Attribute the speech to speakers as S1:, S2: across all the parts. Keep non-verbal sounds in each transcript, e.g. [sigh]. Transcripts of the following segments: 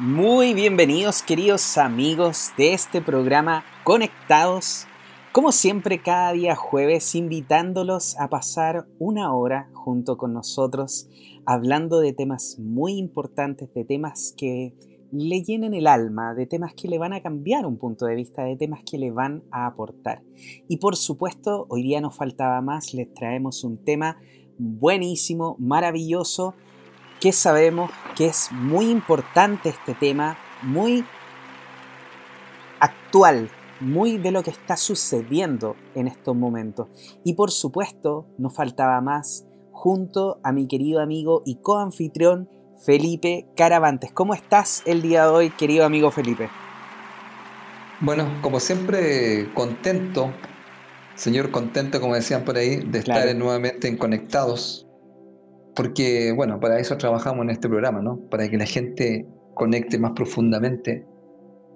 S1: Muy bienvenidos queridos amigos de este programa Conectados. Como siempre cada día jueves invitándolos a pasar una hora junto con nosotros hablando de temas muy importantes, de temas que le llenen el alma, de temas que le van a cambiar un punto de vista, de temas que le van a aportar. Y por supuesto, hoy día nos faltaba más, les traemos un tema buenísimo, maravilloso, que sabemos que es muy importante este tema, muy actual, muy de lo que está sucediendo en estos momentos. Y por supuesto, nos faltaba más junto a mi querido amigo y coanfitrión Felipe Caravantes. ¿Cómo estás el día de hoy, querido amigo Felipe?
S2: Bueno, como siempre, contento, señor contento, como decían por ahí, de estar nuevamente en Conectados porque, bueno, para eso trabajamos en este programa, ¿no? Para que la gente conecte más profundamente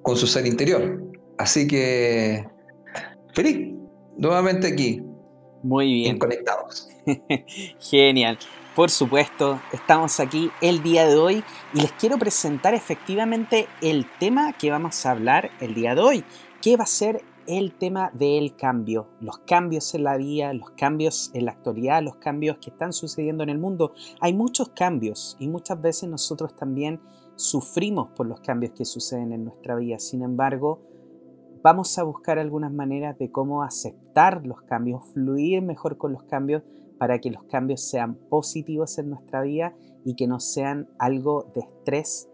S2: con su ser interior. Así que, feliz, nuevamente aquí.
S1: Muy bien.
S2: Conectados. [laughs]
S1: Genial. Por supuesto, estamos aquí el día de hoy y les quiero presentar efectivamente el tema que vamos a hablar el día de hoy, que va a ser el tema del cambio, los cambios en la vida, los cambios en la actualidad, los cambios que están sucediendo en el mundo. Hay muchos cambios y muchas veces nosotros también sufrimos por los cambios que suceden en nuestra vida. Sin embargo, vamos a buscar algunas maneras de cómo aceptar los cambios, fluir mejor con los cambios para que los cambios sean positivos en nuestra vida y que no sean algo de estrés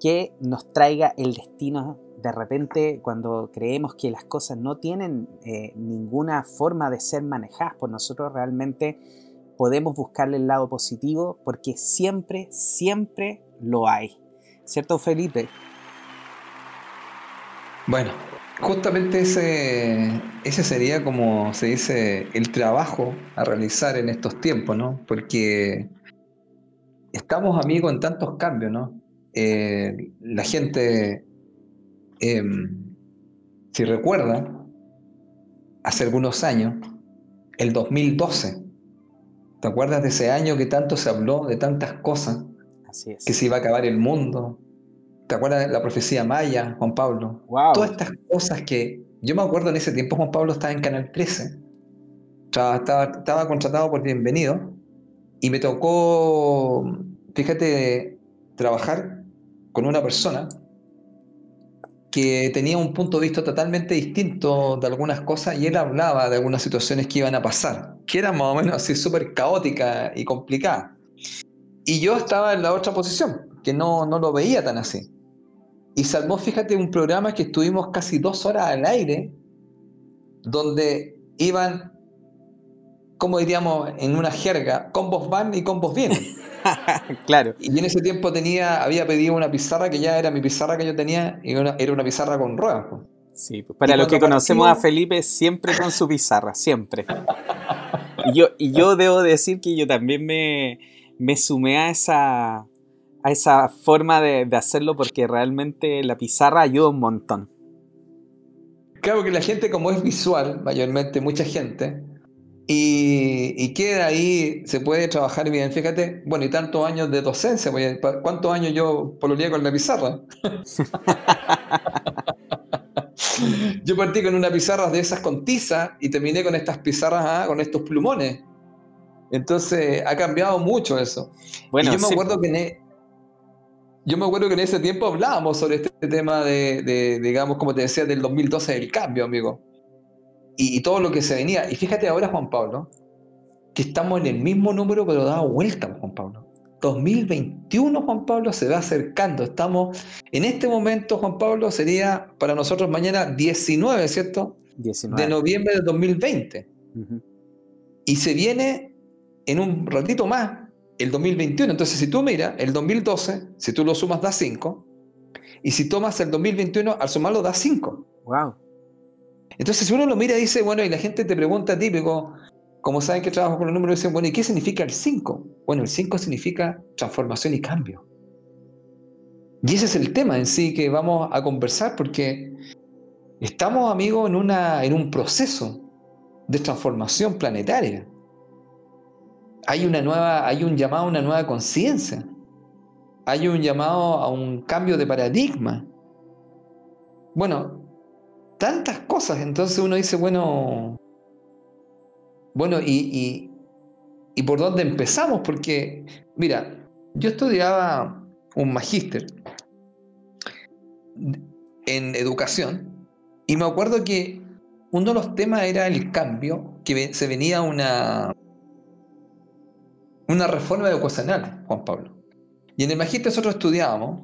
S1: que nos traiga el destino de repente cuando creemos que las cosas no tienen eh, ninguna forma de ser manejadas por nosotros, realmente podemos buscarle el lado positivo porque siempre, siempre lo hay. ¿Cierto, Felipe?
S2: Bueno, justamente ese, ese sería como se dice el trabajo a realizar en estos tiempos, ¿no? Porque estamos amigos en tantos cambios, ¿no? Eh, la gente Em, si recuerdan, hace algunos años, el 2012, ¿te acuerdas de ese año que tanto se habló de tantas cosas?
S1: Así es.
S2: Que se iba a acabar el mundo. ¿Te acuerdas de la profecía maya, Juan Pablo? Todas estas cosas que yo me acuerdo en ese tiempo, Juan Pablo estaba en Canal 13. Estaba, estaba contratado por Bienvenido y me tocó, fíjate, trabajar con una persona que tenía un punto de vista totalmente distinto de algunas cosas y él hablaba de algunas situaciones que iban a pasar, que eran más o menos así súper caóticas y complicadas. Y yo estaba en la otra posición, que no, no lo veía tan así. Y salvó, fíjate, un programa que estuvimos casi dos horas al aire, donde iban, como diríamos en una jerga, combos van y combos vienen. [laughs]
S1: claro.
S2: Y en ese tiempo tenía, había pedido una pizarra que ya era mi pizarra que yo tenía, y era una pizarra con ruedas.
S1: Sí, pues, para los que conocemos a Felipe, siempre con su pizarra, siempre. Y yo, y yo debo decir que yo también me, me sumé a esa, a esa forma de, de, hacerlo porque realmente la pizarra ayuda un montón.
S2: Claro que la gente como es visual, mayormente mucha gente, y, queda ahí, se puede trabajar bien. Fíjate, bueno, y tantos años de docencia, pues, ¿cuántos años yo pololeé con la pizarra? [laughs] yo partí con una pizarra de esas con tiza y terminé con estas pizarras, ah, con estos plumones. Entonces ha cambiado mucho eso. Bueno, y yo me acuerdo que en, e, yo me acuerdo que en ese tiempo hablábamos sobre este tema de, de, digamos, como te decía, del 2012 del cambio, amigo y, todo lo que se venía. Y fíjate ahora, Juan Pablo, que estamos en el mismo número, pero dado vuelta, Juan Pablo. 2021, Juan Pablo, se va acercando. Estamos, en este momento, Juan Pablo, sería para nosotros mañana 19, ¿cierto? 19. De noviembre de 2020. Y se viene en un ratito más el 2021. Entonces, si tú miras, el 2012, si tú lo sumas, da 5. Y si tomas el 2021, al sumarlo, da 5.
S1: Wow.
S2: Entonces, si uno lo mira y dice, bueno, y la gente te pregunta típico, como saben que trabajo con los números, dicen, bueno, ¿y qué significa el 5? Bueno, el 5 significa transformación y cambio. Y ese es el tema en sí que vamos a conversar porque estamos, amigos, en, una, en un proceso de transformación planetaria. Hay una nueva, hay un llamado a una nueva conciencia. hay un llamado a un cambio de paradigma. Bueno, tantas cosas. Entonces uno dice, bueno, bueno, y, y, por dónde empezamos? Porque, mira, yo estudiaba un magíster en educación y me acuerdo que uno de los temas era el cambio, que se venía una, una reforma educacional, Juan Pablo. Y en el magíster nosotros estudiábamos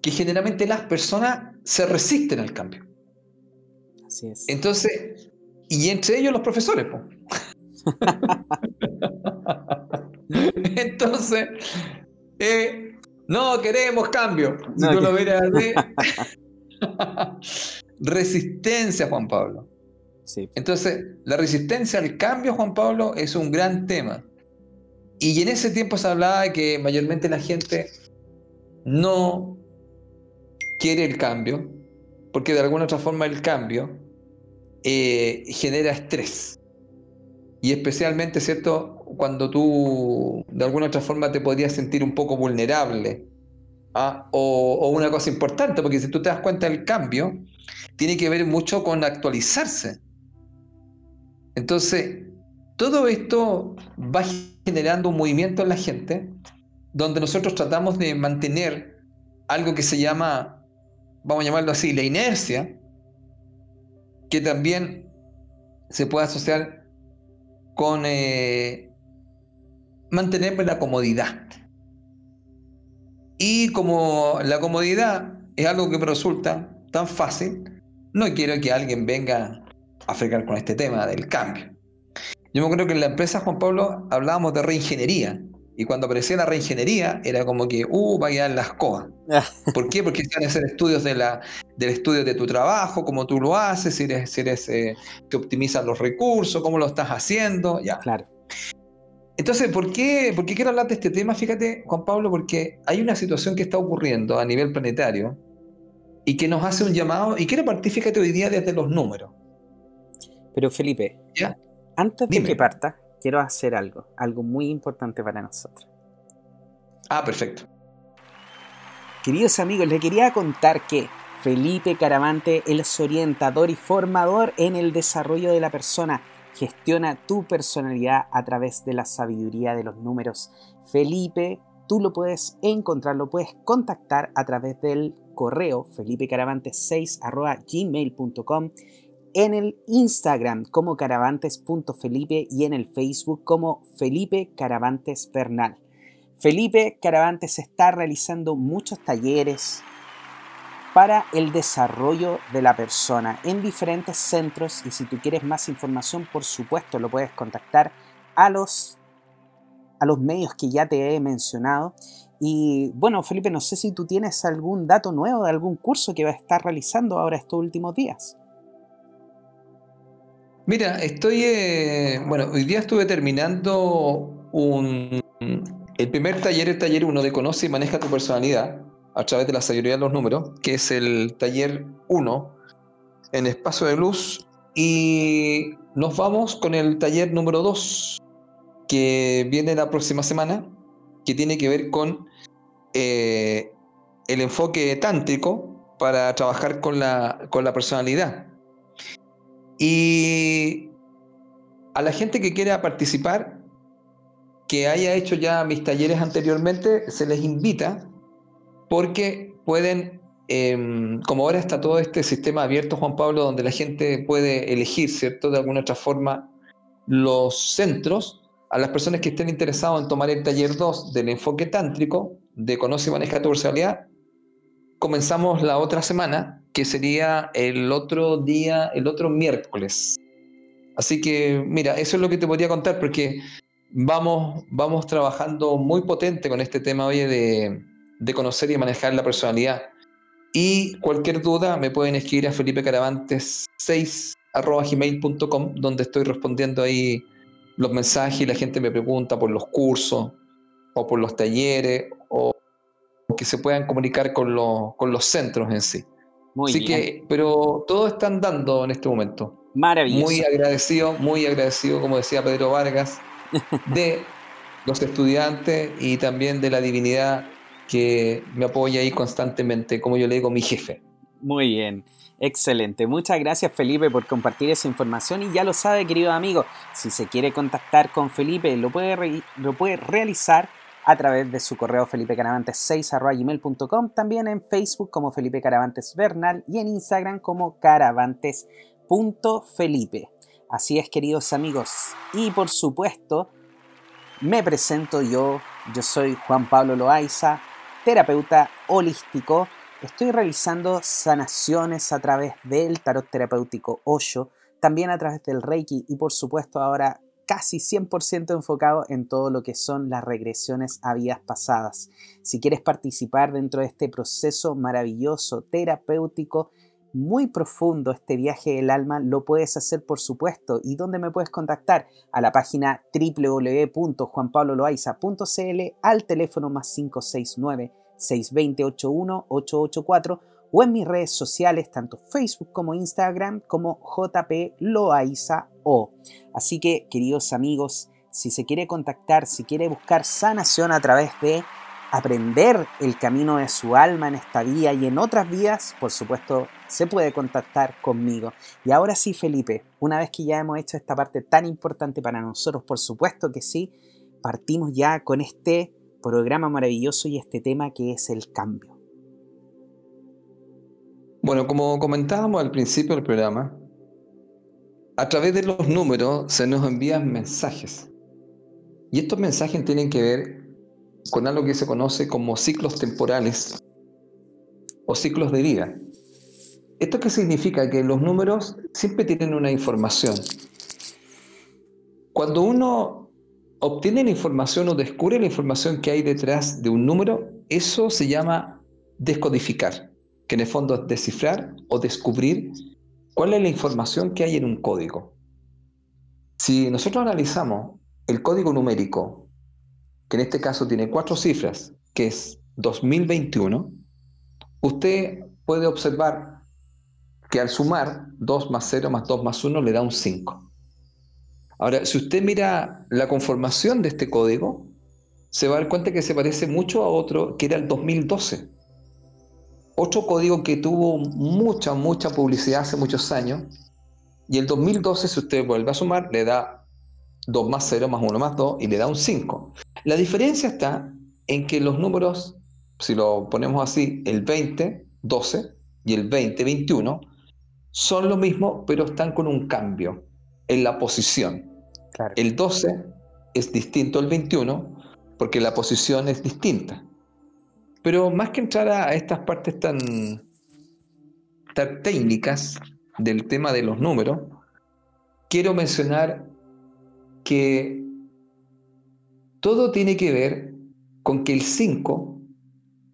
S2: que generalmente las personas se resisten al cambio. Así es. Entonces, y entre ellos los profesores. [laughs] Entonces, eh, no queremos cambio. Si tú lo [laughs] resistencia, Juan Pablo. Sí. Entonces, la resistencia al cambio, Juan Pablo, es un gran tema. Y en ese tiempo se hablaba de que mayormente la gente no quiere el cambio, porque de alguna otra forma el cambio eh, genera estrés. Y especialmente, ¿cierto? Cuando tú de alguna otra forma te podrías sentir un poco vulnerable. ¿ah? O, una cosa importante, porque si tú te das cuenta del cambio, tiene que ver mucho con actualizarse. Entonces, todo esto va generando un movimiento en la gente, donde nosotros tratamos de mantener algo que se llama, vamos a llamarlo así, la inercia, que también se puede asociar con eh, mantener la comodidad. Y como la comodidad es algo que me resulta tan fácil, no quiero que alguien venga a fregar con este tema del cambio. Yo me acuerdo que en la empresa Juan Pablo hablábamos de reingeniería. Y cuando aparecía la reingeniería, era como que, uh, va a quedar las [laughs] cosas. ¿Por qué? Porque se van a hacer estudios de la, del estudio de tu trabajo, cómo tú lo haces, si eres, si eres eh, que optimizas los recursos, cómo lo estás haciendo, ya.
S1: Claro.
S2: Entonces, ¿por qué, ¿por qué quiero hablar de este tema? Fíjate, Juan Pablo, porque hay una situación que está ocurriendo a nivel planetario y que nos hace un llamado, y quiero partir, fíjate, hoy día desde los números.
S1: Pero Felipe, ¿Ya? antes de que parta, quiero hacer algo, algo muy importante para nosotros.
S2: Ah, perfecto.
S1: Queridos amigos, les quería contar que Felipe Caravante es orientador y formador en el desarrollo de la persona. Gestiona tu personalidad a través de la sabiduría de los números. Felipe, tú lo puedes encontrar, lo puedes contactar a través del correo felipecaravante6.gmail.com en el Instagram como caravantes.felipe y en el Facebook como Felipe Caravantes Bernal. Felipe Caravantes está realizando muchos talleres para el desarrollo de la persona en diferentes centros y si tú quieres más información, por supuesto, lo puedes contactar a los, a los medios que ya te he mencionado. Y bueno, Felipe, no sé si tú tienes algún dato nuevo de algún curso que va a estar realizando ahora estos últimos días.
S2: Mira, estoy, eh, bueno, hoy día estuve terminando un, el primer taller, el taller 1 de Conoce y Maneja tu Personalidad a través de la sabiduría de los números, que es el taller 1 en espacio de luz. Y nos vamos con el taller número 2, que viene la próxima semana, que tiene que ver con eh, el enfoque tántrico para trabajar con la, con la personalidad. Y a la gente que quiera participar, que haya hecho ya mis talleres anteriormente, se les invita porque pueden, em, como ahora está todo este sistema abierto, Juan Pablo, donde la gente puede elegir, ¿cierto? De alguna otra forma, los centros, a las personas que estén interesadas en tomar el taller 2 del enfoque tántrico de Conoce y Maneja tu Personalidad, comenzamos la otra semana que sería el otro día, el otro miércoles. Así que, mira, eso es lo que te podría contar, porque vamos, vamos trabajando muy potente con este tema hoy de, de conocer y manejar la personalidad. Y cualquier duda me pueden escribir a felipecaravantes6.gmail.com, donde estoy respondiendo ahí los mensajes y la gente me pregunta por los cursos o por los talleres o que se puedan comunicar con los, con los centros en sí. Muy Así que, pero todos están dando en este momento.
S1: Maravilloso.
S2: Muy agradecido, muy agradecido, como decía Pedro Vargas, [laughs] de los estudiantes y también de la divinidad que me apoya ahí constantemente, como yo le digo, mi jefe.
S1: Muy bien, excelente. Muchas gracias Felipe por compartir esa información y ya lo sabe querido amigo, si se quiere contactar con Felipe lo puede, lo puede realizar a través de su correo felipecaravantes6.gmail.com, también en Facebook como Felipe Caravantes Bernal y en Instagram como caravantes.felipe. Así es, queridos amigos. Y por supuesto, me presento yo. Yo soy Juan Pablo Loaiza, terapeuta holístico. Estoy realizando sanaciones a través del tarot terapéutico Osho, también a través del Reiki y por supuesto ahora casi 100% enfocado en todo lo que son las regresiones a vidas pasadas. Si quieres participar dentro de este proceso maravilloso terapéutico, muy profundo este viaje del alma, lo puedes hacer por supuesto. ¿Y dónde me puedes contactar? A la página www.juanpabloloaiza.cl, al teléfono más 569 620 884 o en mis redes sociales, tanto Facebook como Instagram, como JP Loaiza Así que, queridos amigos, si se quiere contactar, si quiere buscar sanación a través de aprender el camino de su alma en esta vía y en otras vías, por supuesto, se puede contactar conmigo. Y ahora sí, Felipe, una vez que ya hemos hecho esta parte tan importante para nosotros, por supuesto que sí, partimos ya con este programa maravilloso y este tema que es el cambio.
S2: Bueno, como comentábamos al principio del programa, a través de los números se nos envían mensajes. Y estos mensajes tienen que ver con algo que se conoce como ciclos temporales o ciclos de vida. ¿Esto qué significa? Que los números siempre tienen una información. Cuando uno obtiene la información o descubre la información que hay detrás de un número, eso se llama descodificar que en el fondo es descifrar o descubrir cuál es la información que hay en un código. Si nosotros analizamos el código numérico, que en este caso tiene cuatro cifras, que es 2021, usted puede observar que al sumar 2 más 0 más 2 más 1 le da un 5. Ahora, si usted mira la conformación de este código, se va a dar cuenta que se parece mucho a otro que era el 2012. Otro código que tuvo mucha, mucha publicidad hace muchos años. Y el 2012, si usted vuelve a sumar, le da 2 más 0 más 1 más 2 y le da un 5. La diferencia está en que los números, si lo ponemos así, el 20, 12 y el 20, 21, son lo mismo, pero están con un cambio en la posición. El 12 es distinto al 21 porque la posición es distinta. Pero más que entrar a estas partes tan, tan técnicas del tema de los números, quiero mencionar que todo tiene que ver con que el 5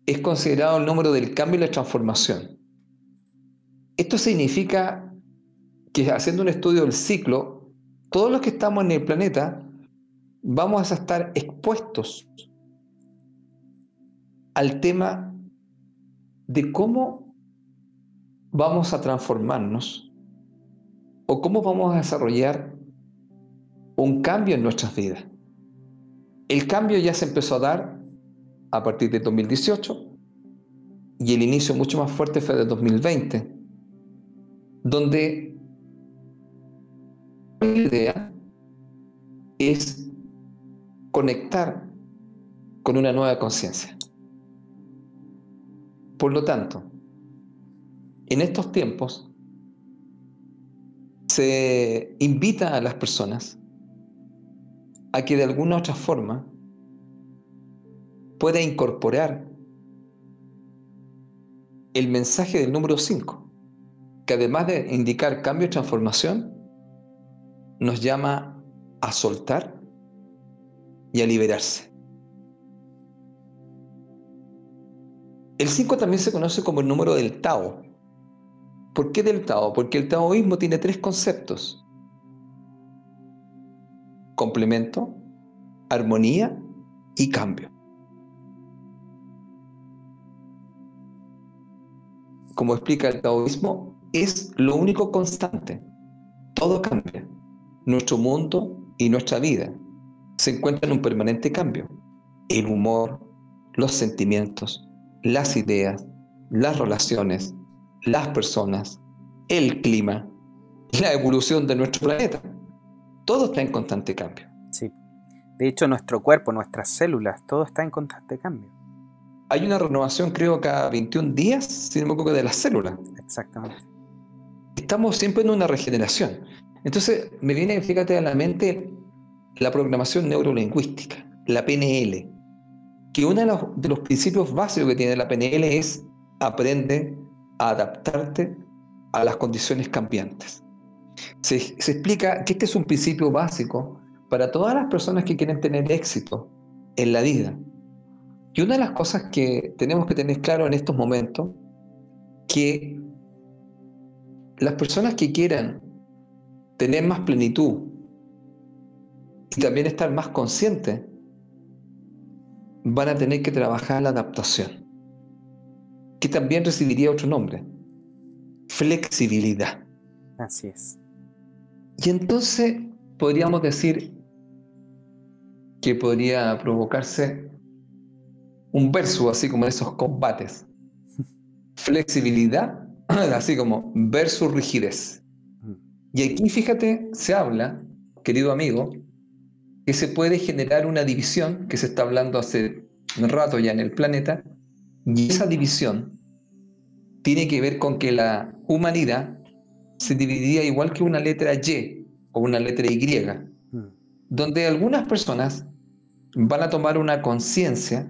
S2: es considerado el número del cambio y la transformación. Esto significa que haciendo un estudio del ciclo, todos los que estamos en el planeta vamos a estar expuestos al tema de cómo vamos a transformarnos o cómo vamos a desarrollar un cambio en nuestras vidas. El cambio ya se empezó a dar a partir de 2018 y el inicio mucho más fuerte fue de 2020, donde la idea es conectar con una nueva conciencia. Por lo tanto, en estos tiempos se invita a las personas a que de alguna otra forma pueda incorporar el mensaje del número 5, que además de indicar cambio y transformación, nos llama a soltar y a liberarse. El 5 también se conoce como el número del Tao. ¿Por qué del Tao? Porque el taoísmo tiene tres conceptos. Complemento, armonía y cambio. Como explica el taoísmo, es lo único constante. Todo cambia. Nuestro mundo y nuestra vida se encuentran en un permanente cambio. El humor, los sentimientos, las ideas, las relaciones, las personas, el clima, la evolución de nuestro planeta. Todo está en constante cambio.
S1: Sí. De hecho, nuestro cuerpo, nuestras células, todo está en constante cambio.
S2: Hay una renovación, creo, cada 21 días, sin embargo, de las células.
S1: Exactamente.
S2: Estamos siempre en una regeneración. Entonces, me viene, fíjate, a la mente la programación neurolingüística, la PNL, que uno de los, principios básicos que tiene la PNL es aprende a adaptarte a las condiciones cambiantes. Se, explica que este es un principio básico para todas las personas que quieren tener éxito en la vida. Y una de las cosas que tenemos que tener claro en estos momentos, que las personas que quieran tener más plenitud y también estar más conscientes, van a tener que trabajar la adaptación, que también recibiría otro nombre, flexibilidad.
S1: Así es.
S2: Y entonces podríamos decir que podría provocarse un verso así como esos combates. [laughs] Flexibilidad, [clears throat] así como versus rigidez. Y aquí fíjate, se habla, querido amigo, que se puede generar una división, que se está hablando hace un rato ya en el planeta, y esa división tiene que ver con que la humanidad se dividiría igual que una letra Y o una letra Y, mm. donde algunas personas van a tomar una conciencia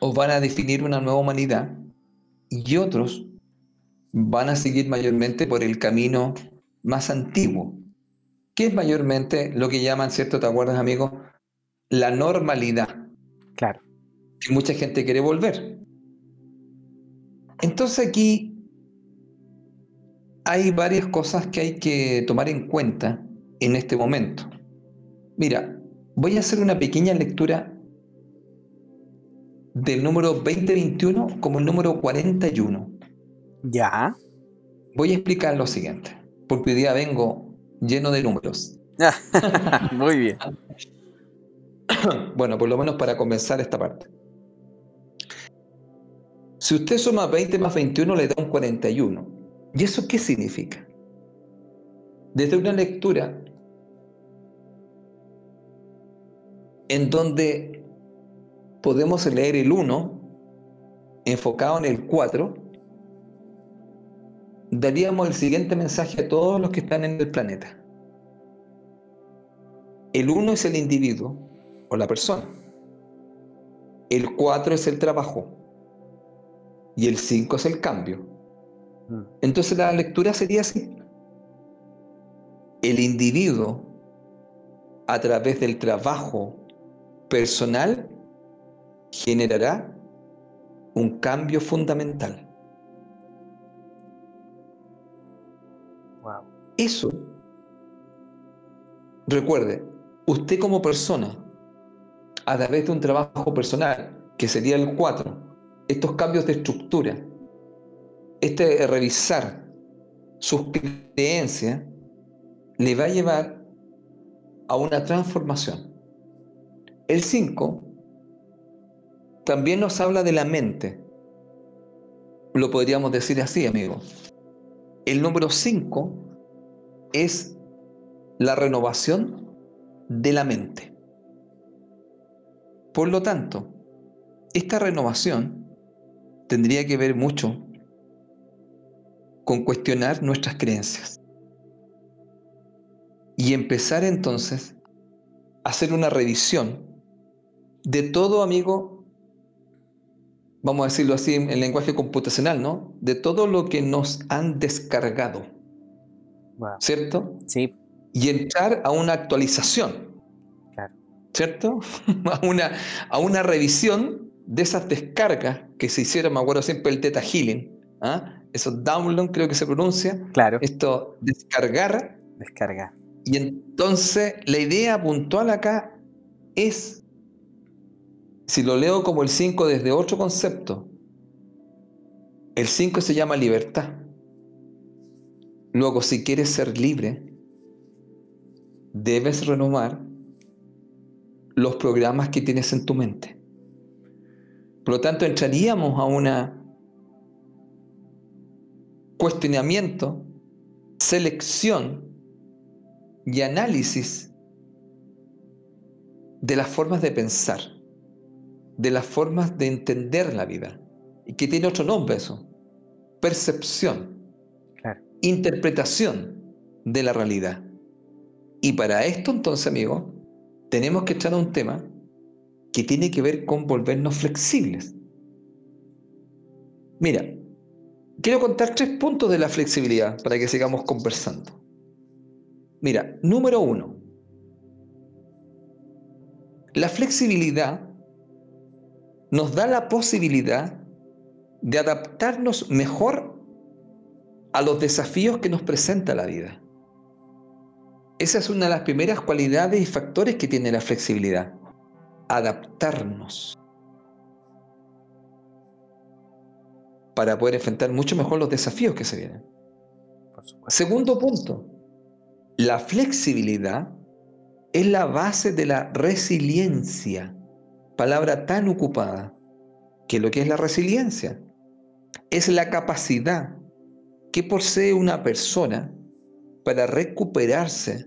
S2: o van a definir una nueva humanidad y otros van a seguir mayormente por el camino más antiguo, que es mayormente lo que llaman, ¿cierto? ¿Te acuerdas, amigo? La normalidad.
S1: Claro.
S2: Que mucha gente quiere volver. Entonces aquí hay varias cosas que hay que tomar en cuenta en este momento. Mira, voy a hacer una pequeña lectura del número 2021 como el número 41.
S1: Ya.
S2: Voy a explicar lo siguiente, porque hoy día vengo lleno de números. [laughs]
S1: Muy bien.
S2: bueno, por lo menos para comenzar esta parte. Si usted suma 20 más 21 le da un 41. ¿Y eso qué significa? Desde una lectura en donde podemos leer el 1 enfocado en el 4, daríamos el siguiente mensaje a todos los que están en el planeta. El 1 es el individuo o la persona. El 4 es el trabajo. Y el 5 es el cambio. Mm. Entonces la lectura sería así. El individuo, a través del trabajo personal, generará un cambio fundamental. Eso, recuerde, usted como persona, a través de un trabajo personal, que sería el 4, estos cambios de estructura, este revisar sus creencias, le va a llevar a una transformación. El 5 también nos habla de la mente. Lo podríamos decir así, amigo. El número 5 es la renovación de la mente. Por lo tanto, esta renovación tendría que ver mucho con cuestionar nuestras creencias y empezar entonces a hacer una revisión de todo, amigo, vamos a decirlo así en lenguaje computacional, ¿no? De todo lo que nos han descargado ¿Cierto?
S1: Sí.
S2: Y entrar a una actualización. ¿Cierto? [laughs] a, una, a una revisión de esas descargas que se hicieron, me acuerdo siempre el Teta Healing. ¿ah? Eso download creo que se pronuncia.
S1: Claro.
S2: Esto descargar.
S1: Descargar.
S2: Y entonces la idea puntual acá es, si lo leo como el 5 desde otro concepto, el 5 se llama libertad. Luego, si quieres ser libre, debes renovar los programas que tienes en tu mente. Por lo tanto, entraríamos a un cuestionamiento, selección y análisis de las formas de pensar, de las formas de entender la vida, y que tiene otro nombre eso, percepción, interpretación de la realidad. Y para esto entonces, amigo, tenemos que echar a un tema que tiene que ver con volvernos flexibles. Mira, quiero contar tres puntos de la flexibilidad para que sigamos conversando. Mira, número uno, la flexibilidad nos da la posibilidad de adaptarnos mejor a los desafíos que nos presenta la vida. Esa es una de las primeras cualidades y factores que tiene la flexibilidad. Adaptarnos. Para poder enfrentar mucho mejor los desafíos que se vienen. Segundo punto. La flexibilidad es la base de la resiliencia. Palabra tan ocupada. que lo que es la resiliencia? Es la capacidad que posee una persona para recuperarse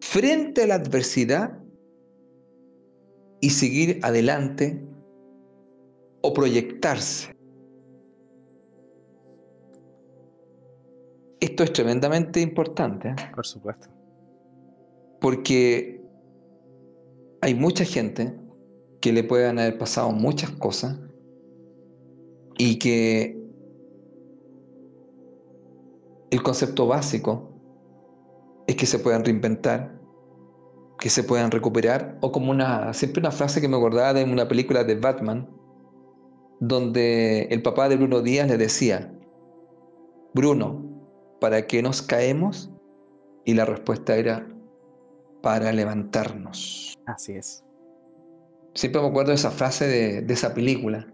S2: frente a la adversidad y seguir adelante o proyectarse. Esto es tremendamente importante. ¿eh?
S1: Por supuesto.
S2: Porque hay mucha gente que le pueden haber pasado muchas cosas y que el concepto básico es que se puedan reinventar, que se puedan recuperar, o como una, siempre una frase que me acordaba de una película de Batman, donde el papá de Bruno Díaz le decía, Bruno, ¿para qué nos caemos? Y la respuesta era, para levantarnos.
S1: Así es.
S2: Siempre me acuerdo de esa frase de, de esa película,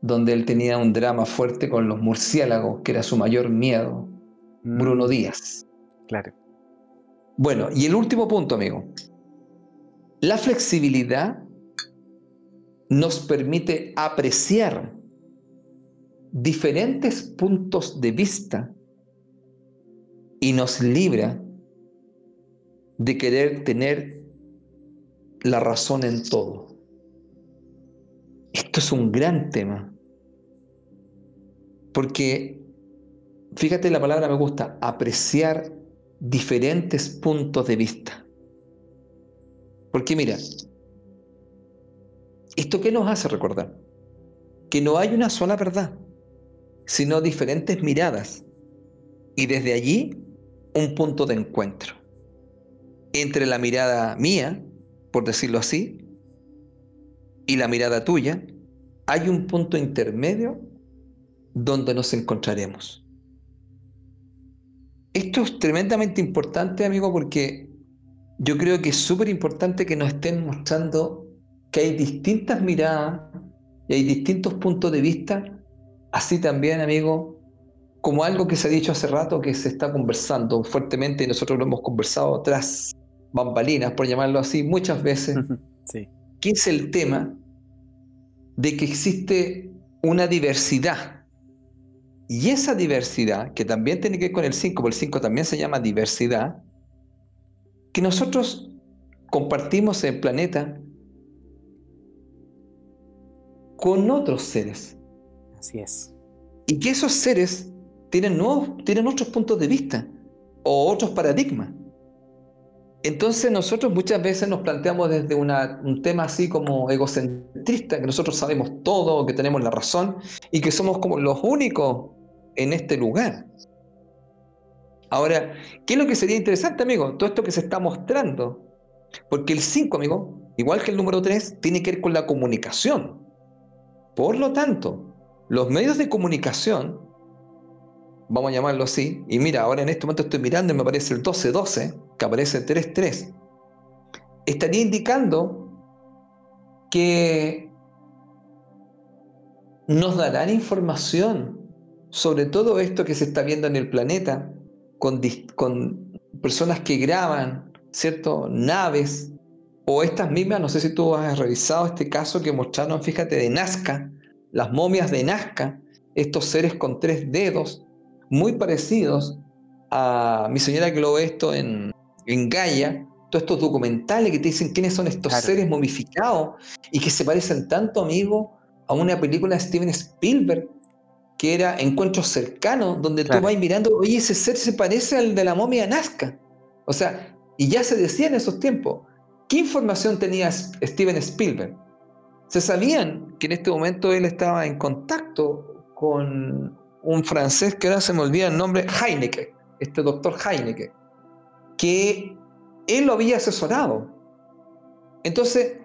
S2: donde él tenía un drama fuerte con los murciélagos, que era su mayor miedo. Bruno mm. Díaz.
S1: Claro.
S2: Bueno, y el último punto, amigo. La flexibilidad nos permite apreciar diferentes puntos de vista y nos libra de querer tener la razón en todo. Esto es un gran tema, porque fíjate la palabra me gusta, apreciar diferentes puntos de vista. Porque mira, ¿esto qué nos hace recordar? Que no hay una sola verdad, sino diferentes miradas. Y desde allí un punto de encuentro. Entre la mirada mía, por decirlo así, y la mirada tuya, hay un punto intermedio donde nos encontraremos. Esto es tremendamente importante, amigo, porque yo creo que es súper importante que nos estén mostrando que hay distintas miradas y hay distintos puntos de vista, así también, amigo, como algo que se ha dicho hace rato, que se está conversando fuertemente y nosotros lo hemos conversado tras bambalinas, por llamarlo así, muchas veces, [laughs] sí. que es el tema de que existe una diversidad y esa diversidad, que también tiene que ver con el 5, porque el 5 también se llama diversidad, que nosotros compartimos el planeta con otros seres.
S1: Así es.
S2: Y que esos seres tienen, nuevos, tienen otros puntos de vista o otros paradigmas. Entonces nosotros muchas veces nos planteamos desde un tema así como egocentrista, que nosotros sabemos todo, que tenemos la razón y que somos como los únicos en este lugar. Ahora, ¿qué es lo que sería interesante, amigo? Todo esto que se está mostrando. Porque el 5, amigo, igual que el número 3, tiene que ver con la comunicación. Por lo tanto, los medios de comunicación, vamos a llamarlo así, y mira, ahora en este momento estoy mirando y me aparece el 1212, que aparece el 33, estaría indicando que nos darán información sobre todo esto que se está viendo en el planeta, con, con personas que graban, ¿cierto? Naves, o estas mismas, no sé si tú has revisado este caso que mostraron, fíjate, de Nazca, las momias de Nazca, estos seres con tres dedos, muy parecidos a mi señora que lo ve esto en, en Gaia, todos estos documentales que te dicen quiénes son estos seres momificados y que se parecen tanto, amigo, a una película de Steven Spielberg que era Encuentros Cercanos, donde tú vas mirando, oye, ese ser se parece al de la momia Nazca. O sea, y ya se decía en esos tiempos, ¿qué información tenía Steven Spielberg? Se sabían que en este momento él estaba en contacto con un francés que ahora se me olvida el nombre, Heineke, este doctor Heineke, que él lo había asesorado. Entonces,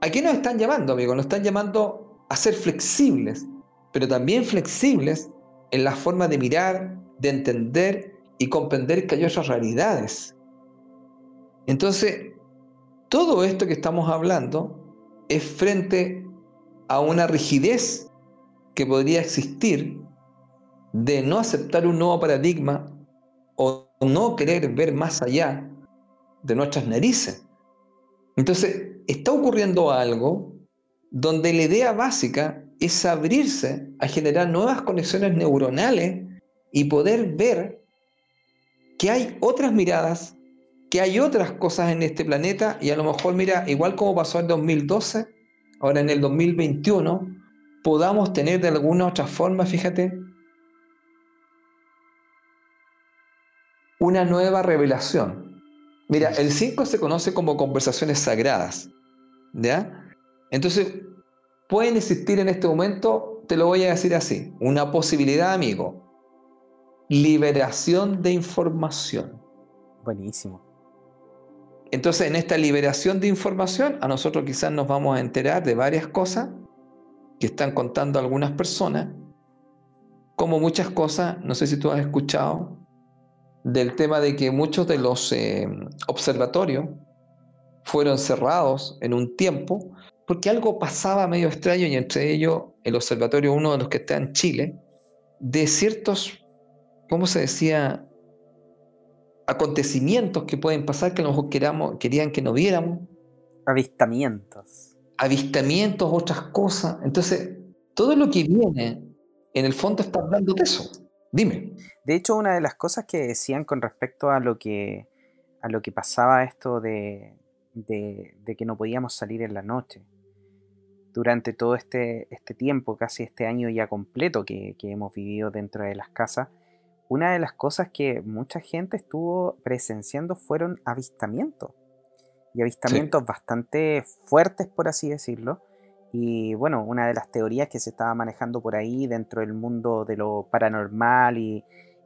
S2: ¿a qué nos están llamando, amigos? Nos están llamando a ser flexibles, pero también flexibles en la forma de mirar, de entender y comprender que hay realidades. Entonces, todo esto que estamos hablando es frente a una rigidez que podría existir de no aceptar un nuevo paradigma o no querer ver más allá de nuestras narices. Entonces, está ocurriendo algo donde la idea básica es abrirse a generar nuevas conexiones neuronales y poder ver que hay otras miradas, que hay otras cosas en este planeta y a lo mejor, mira, igual como pasó en 2012, ahora en el 2021, podamos tener de alguna otra forma, fíjate, una nueva revelación. Mira, el 5 se conoce como conversaciones sagradas, ¿ya? Entonces, pueden existir en este momento, te lo voy a decir así, una posibilidad, amigo, liberación de información.
S1: Buenísimo.
S2: Entonces, en esta liberación de información, a nosotros quizás nos vamos a enterar de varias cosas que están contando algunas personas, como muchas cosas, no sé si tú has escuchado, del tema de que muchos de los eh, observatorios fueron cerrados en un tiempo porque algo pasaba medio extraño y entre ellos el observatorio, uno de los que está en Chile, de ciertos, ¿cómo se decía? Acontecimientos que pueden pasar que nosotros queramos, querían que no viéramos.
S1: Avistamientos.
S2: Avistamientos, otras cosas. Entonces, todo lo que viene, en el fondo está hablando de eso. Dime.
S1: De hecho, una de las cosas que decían con respecto a lo que, a lo que pasaba esto de, de, de que no podíamos salir en la noche, durante todo este, este tiempo, casi este año ya completo que, hemos vivido dentro de las casas, una de las cosas que mucha gente estuvo presenciando fueron avistamientos. Y avistamientos bastante fuertes, por así decirlo. Y bueno, una de las teorías que se estaba manejando por ahí dentro del mundo de lo paranormal y,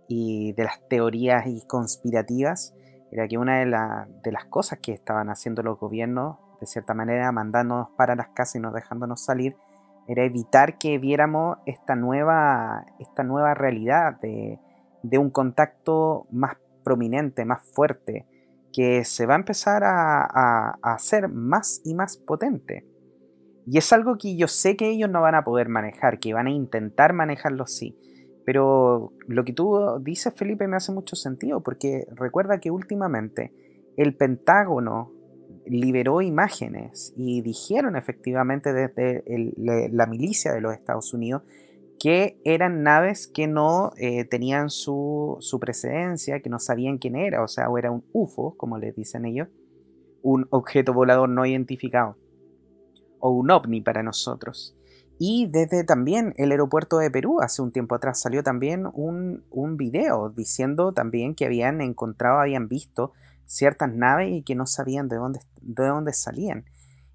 S1: de las teorías y conspirativas era que una de, de las cosas que estaban haciendo los gobiernos de cierta manera mandándonos para las casas y no dejándonos salir, era evitar que viéramos esta nueva, esta nueva realidad de, un contacto más prominente, más fuerte, que se va a empezar a, hacer más y más potente. Y es algo que yo sé que ellos no van a poder manejar, que van a intentar manejarlo sí. Pero lo que tú dices, Felipe, me hace mucho sentido, porque recuerda que últimamente el Pentágono liberó imágenes y dijeron efectivamente desde la milicia de los Estados Unidos que eran naves que no eh, tenían su, su, precedencia, que no sabían quién era, o sea, o era un UFO, como les dicen ellos, un objeto volador no identificado, o un ovni para nosotros. Y desde también el aeropuerto de Perú, hace un tiempo atrás, salió también un, un video diciendo también que habían encontrado, habían visto ciertas naves y que no sabían de dónde, de dónde salían.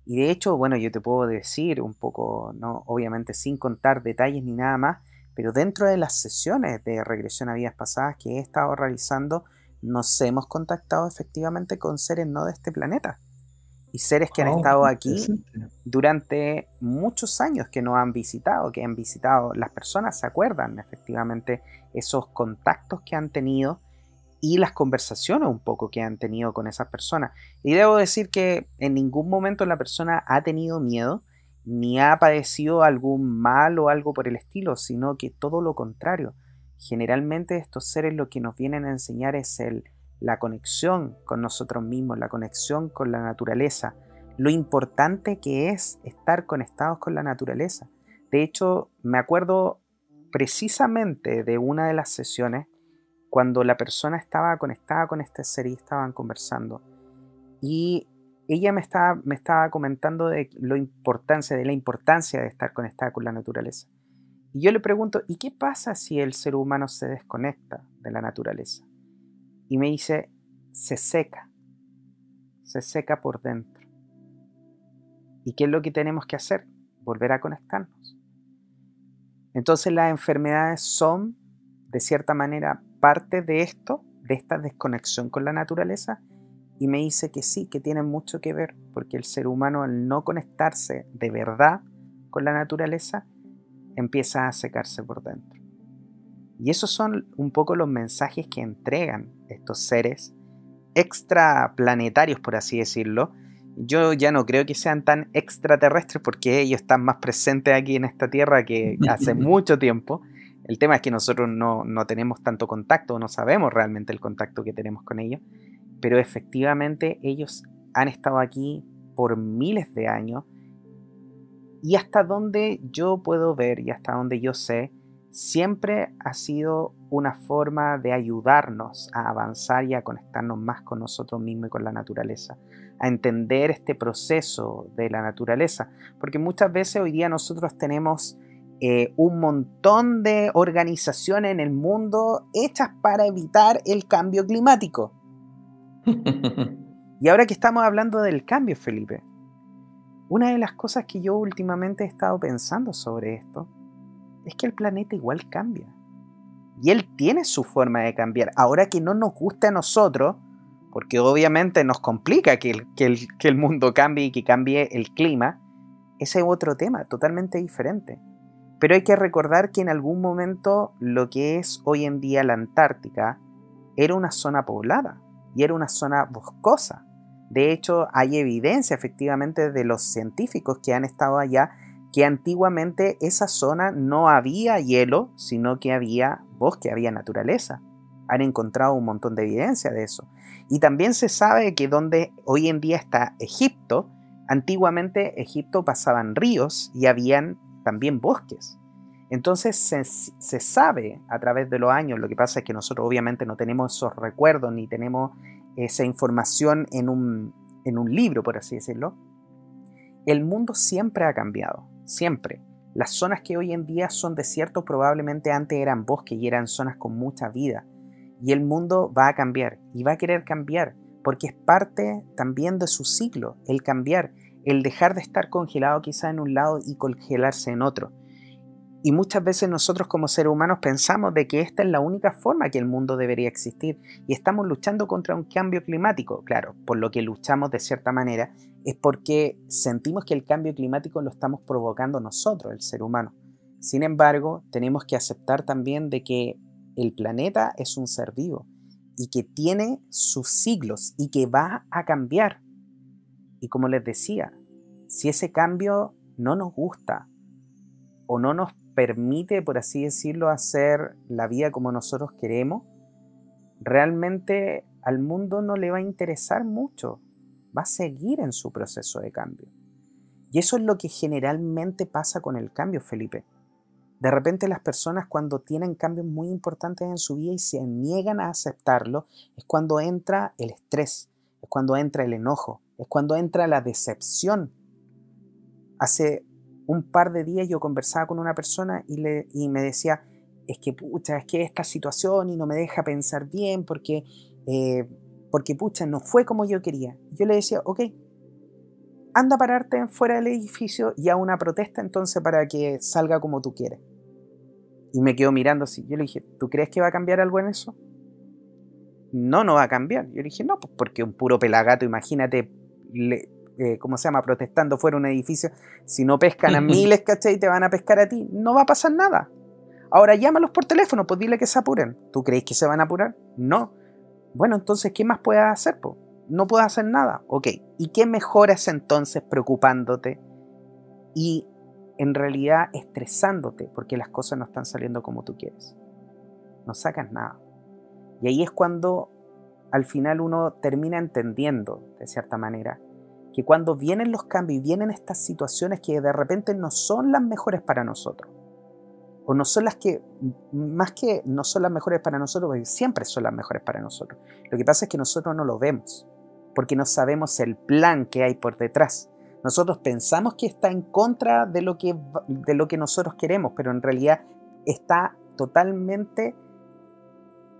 S1: Y de hecho, bueno, yo te puedo decir un poco, no, obviamente sin contar detalles ni nada más, pero dentro de las sesiones de regresión a vidas pasadas que he estado realizando, nos hemos contactado efectivamente con seres no de este planeta. Y seres que han oh, estado aquí durante muchos años, que nos han visitado, que han visitado, las personas se acuerdan efectivamente esos contactos que han tenido y las conversaciones un poco que han tenido con esas personas. Y debo decir que en ningún momento la persona ha tenido miedo ni ha padecido algún mal o algo por el estilo, sino que todo lo contrario. Generalmente estos seres lo que nos vienen a enseñar es el, la conexión con nosotros mismos, la conexión con la naturaleza, lo importante que es estar conectados con la naturaleza. De hecho, me acuerdo precisamente de una de las sesiones cuando la persona estaba conectada con este ser y estaban conversando. Y ella me estaba, me estaba comentando de, de la importancia de estar conectada con la naturaleza. Y yo le pregunto, ¿y qué pasa si el ser humano se desconecta de la naturaleza? Y me dice, se seca, se seca por dentro. ¿Y qué es lo que tenemos que hacer? Volver a conectarnos. Entonces las enfermedades son, de cierta manera, parte de esto, de esta desconexión con la naturaleza, y me dice que sí, que tiene mucho que ver, porque el ser humano al no conectarse de verdad con la naturaleza, empieza a secarse por dentro. Y esos son un poco los mensajes que entregan estos seres extraplanetarios, por así decirlo. Yo ya no creo que sean tan extraterrestres porque ellos están más presentes aquí en esta Tierra que hace [laughs] mucho tiempo. El tema es que nosotros no, no tenemos tanto contacto, no sabemos realmente el contacto que tenemos con ellos, pero efectivamente ellos han estado aquí por miles de años. Y hasta donde yo puedo ver y hasta donde yo sé, siempre ha sido una forma de ayudarnos a avanzar y a conectarnos más con nosotros mismos y con la naturaleza, a entender este proceso de la naturaleza, porque muchas veces hoy día nosotros tenemos eh, un montón de organizaciones en el mundo hechas para evitar el cambio climático. [laughs] y ahora que estamos hablando del cambio, Felipe, una de las cosas que yo últimamente he estado pensando sobre esto es que el planeta igual cambia. Y él tiene su forma de cambiar. Ahora que no nos gusta a nosotros, porque obviamente nos complica que el, que el mundo cambie y que cambie el clima, ese es otro tema totalmente diferente. Pero hay que recordar que en algún momento lo que es hoy en día la Antártica era una zona poblada y era una zona boscosa. De hecho, hay evidencia efectivamente de los científicos que han estado allá que antiguamente esa zona no había hielo, sino que había bosque, había naturaleza. Han encontrado un montón de evidencia de eso. Y también se sabe que donde hoy en día está Egipto, antiguamente Egipto pasaban ríos y habían también bosques. Entonces se, sabe a través de los años, lo que pasa es que nosotros obviamente no tenemos esos recuerdos ni tenemos esa información en un, en un libro, por así decirlo. El mundo siempre ha cambiado, siempre. Las zonas que hoy en día son desiertos probablemente antes eran bosques y eran zonas con mucha vida. Y el mundo va a cambiar y va a querer cambiar porque es parte también de su ciclo, el cambiar, el dejar de estar congelado quizá en un lado y congelarse en otro. Y muchas veces nosotros como seres humanos pensamos de que esta es la única forma que el mundo debería existir y estamos luchando contra un cambio climático. Claro, por lo que luchamos de cierta manera es porque sentimos que el cambio climático lo estamos provocando nosotros, el ser humano. Sin embargo, tenemos que aceptar también de que el planeta es un ser vivo y que tiene sus siglos y que va a cambiar. Y como les decía, si ese cambio no nos gusta o no nos permite, por así decirlo, hacer la vida como nosotros queremos, realmente al mundo no le va a interesar mucho. Va a seguir en su proceso de cambio. Y eso es lo que generalmente pasa con el cambio, Felipe. De repente las personas cuando tienen cambios muy importantes en su vida y se niegan a aceptarlo, es cuando entra el estrés, es cuando entra el enojo, es cuando entra la decepción. Hace un par de días yo conversaba con una persona y, le, y me decía, es que pucha, es que esta situación y no me deja pensar bien porque, eh, porque pucha, no fue como yo quería. Yo le decía, ok, anda a pararte fuera del edificio y a una protesta entonces para que salga como tú quieres. Y me quedo mirando así. Yo le dije, ¿tú crees que va a cambiar algo en eso? No, no va a cambiar. Yo le dije, no, pues porque un puro pelagato, imagínate, le, eh, ¿cómo se llama?, protestando fuera de un edificio, si no pescan a [laughs] miles, ¿cachai? Te van a pescar a ti, no va a pasar nada. Ahora llámalos por teléfono, pues dile que se apuren. ¿Tú crees que se van a apurar? No. Bueno, entonces, ¿qué más puedes hacer? Po? No puedes hacer nada. Ok. ¿Y qué mejoras entonces preocupándote y en realidad estresándote porque las cosas no están saliendo como tú quieres? No sacas nada. Y ahí es cuando al final uno termina entendiendo, de cierta manera, que cuando vienen los cambios y vienen estas situaciones que de repente no son las mejores para nosotros, o no son las que, más que no son las mejores para nosotros, siempre son las mejores para nosotros. Lo que pasa es que nosotros no lo vemos, porque no sabemos el plan que hay por detrás. Nosotros pensamos que está en contra de lo que, de lo que nosotros queremos, pero en realidad está totalmente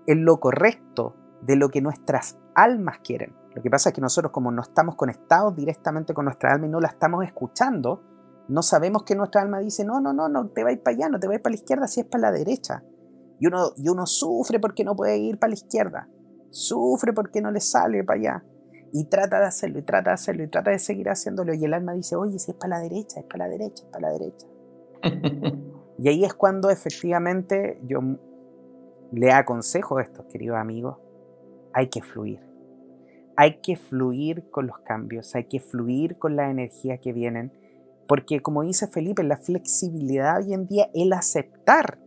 S1: en lo correcto de lo que nuestras almas quieren. Lo que pasa es que nosotros como no estamos conectados directamente con nuestra alma y no la estamos escuchando, no sabemos que nuestra alma dice, no, no, no, no te vais para allá, no te vais para la izquierda, si es para la derecha. Y uno, y uno sufre porque no puede ir para la izquierda, sufre porque no le sale para allá. Y trata de hacerlo, y trata de hacerlo, y trata de seguir haciéndolo. Y el alma dice, oye, si es para la derecha, es para la derecha, es para la derecha. [laughs] y ahí es cuando efectivamente yo le aconsejo a estos queridos amigos, hay que fluir. Hay que fluir con los cambios, hay que fluir con la energía que vienen, porque como dice Felipe, la flexibilidad hoy en día, el aceptar,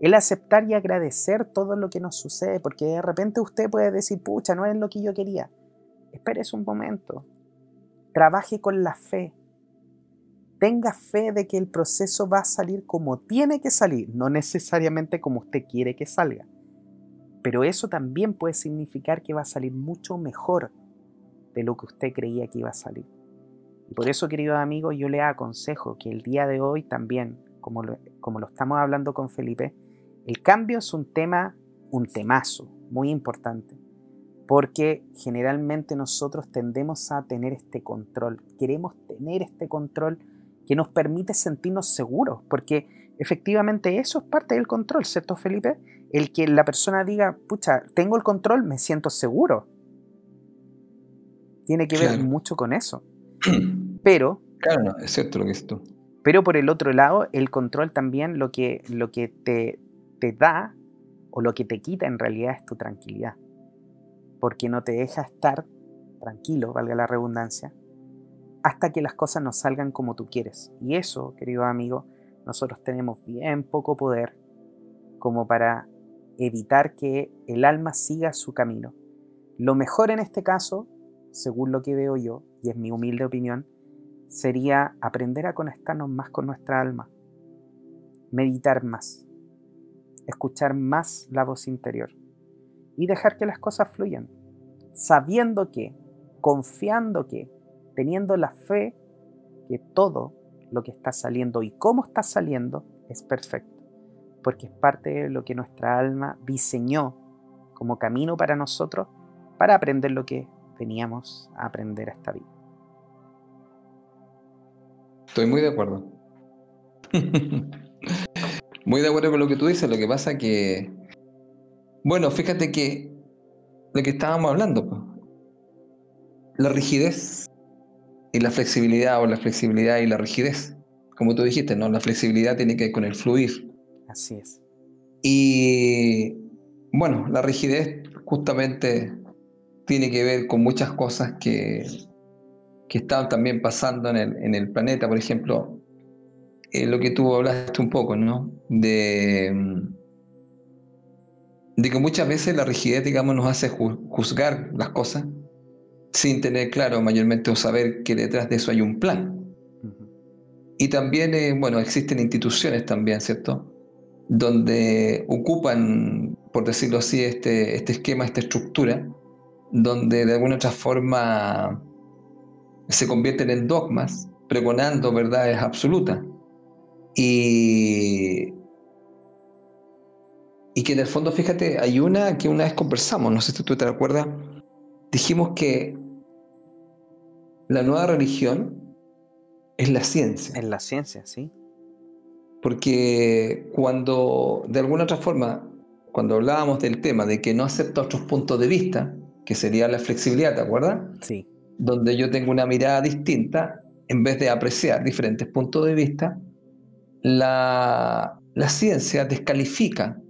S1: el aceptar y agradecer todo lo que nos sucede, porque de repente usted puede decir, pucha, no es lo que yo quería. Espérese un momento, trabaje con la fe, tenga fe de que el proceso va a salir como tiene que salir, no necesariamente como usted quiere que salga. Pero eso también puede significar que va a salir mucho mejor de lo que usted creía que iba a salir. Y por eso, queridos amigos, yo le aconsejo que el día de hoy también, como lo, como lo estamos hablando con Felipe, el cambio es un tema, un temazo muy importante, porque generalmente nosotros tendemos a tener este control, queremos tener este control que nos permite sentirnos seguros, porque efectivamente eso es parte del control, ¿cierto Felipe? El que la persona diga, pucha, tengo el control, me siento seguro. Tiene que ver mucho con eso. [clears throat] Pero...
S2: Claro, es cierto lo que es tú.
S1: Pero por el otro lado, el control también lo que, lo que te, te da o lo que te quita en realidad es tu tranquilidad. Porque no te deja estar tranquilo, valga la redundancia, hasta que las cosas no salgan como tú quieres. Y eso, querido amigo, nosotros tenemos bien poco poder como para evitar que el alma siga su camino. Lo mejor en este caso, según lo que veo yo, y es mi humilde opinión, sería aprender a conectarnos más con nuestra alma, meditar más, escuchar más la voz interior y dejar que las cosas fluyan, sabiendo que, confiando que, teniendo la fe que todo lo que está saliendo y cómo está saliendo es perfecto, porque es parte de lo que nuestra alma diseñó como camino para nosotros para aprender lo que veníamos a aprender a esta vida.
S2: Estoy muy de acuerdo. [laughs] muy de acuerdo con lo que tú dices, lo que pasa que, bueno, fíjate que lo que estábamos hablando, la rigidez y la flexibilidad o la flexibilidad y la rigidez. Como tú dijiste, ¿no? La flexibilidad tiene que ver con el fluir.
S1: Así es.
S2: Y bueno, la rigidez justamente tiene que ver con muchas cosas que, que están también pasando en el, en el planeta. Por ejemplo, eh, lo que tú hablaste un poco, ¿no? De, de que muchas veces la rigidez, digamos, nos hace juzgar las cosas sin tener claro mayormente o saber que detrás de eso hay un plan. Y también, eh, bueno, existen instituciones también, ¿cierto? Donde ocupan, por decirlo así, este, este esquema, esta estructura, donde de alguna otra forma se convierten en dogmas, pregonando verdades absolutas. Y, y que en el fondo, fíjate, hay una que una vez conversamos, no sé si tú te acuerdas, dijimos que la nueva religión es la ciencia.
S1: Es la ciencia, sí.
S2: Porque cuando, de alguna otra forma, cuando hablábamos del tema de que no acepta otros puntos de vista, que sería la flexibilidad, ¿te acuerdas?
S1: Sí.
S2: Donde yo tengo una mirada distinta, en vez de apreciar diferentes puntos de vista, la, la ciencia descalifica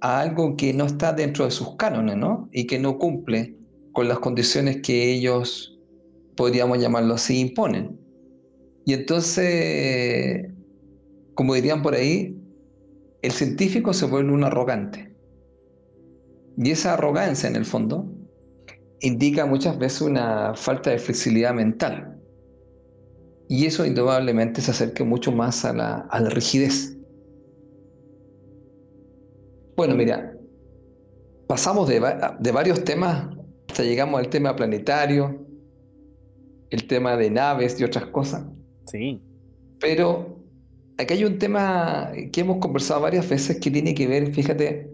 S2: a algo que no está dentro de sus cánones, ¿no? Y que no cumple con las condiciones que ellos podríamos llamarlo así, imponen. Y entonces, como dirían por ahí, el científico se vuelve un arrogante. Y esa arrogancia, en el fondo, indica muchas veces una falta de flexibilidad mental. Y eso indudablemente se acerca mucho más a la, a la rigidez. Bueno, mira, pasamos de, de varios temas hasta llegamos al tema planetario, el tema de naves y otras cosas.
S1: Sí.
S2: Pero aquí hay un tema que hemos conversado varias veces que tiene que ver, fíjate,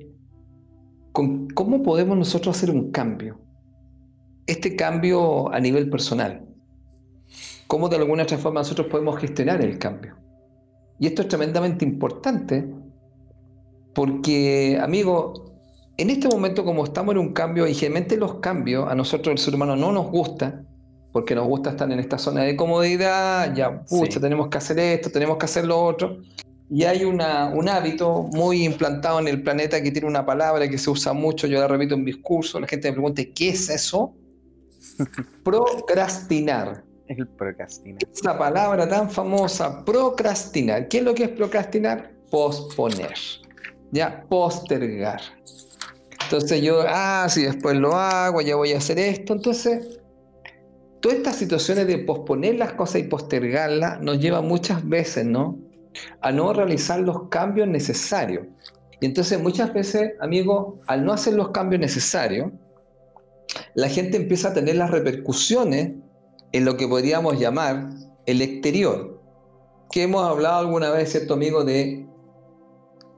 S2: con cómo podemos nosotros hacer un cambio. Este cambio a nivel personal. Cómo de alguna otra forma nosotros podemos gestionar el cambio. Y esto es tremendamente importante porque, amigo, en este momento como estamos en un cambio, y generalmente los cambios a nosotros el ser humano no nos gusta, porque nos gusta estar en esta zona de comodidad, ya, pucha, tenemos que hacer esto, tenemos que hacer lo otro. Y hay una, un hábito muy implantado en el planeta que tiene una palabra que se usa mucho, yo la repito en discurso, la gente me pregunta, ¿qué es eso? [laughs] procrastinar.
S1: El procrastinar.
S2: Esa palabra tan famosa, procrastinar. ¿Qué es lo que es procrastinar? Posponer. Ya, postergar. Entonces yo, ah, si después lo hago, ya voy a hacer esto. Entonces, todas estas situaciones de posponer las cosas y postergarlas nos lleva muchas veces, ¿no? A no realizar los cambios necesarios. Y entonces muchas veces, amigo, al no hacer los cambios necesarios, la gente empieza a tener las repercusiones en lo que podríamos llamar el exterior. Que hemos hablado alguna vez, cierto amigo, de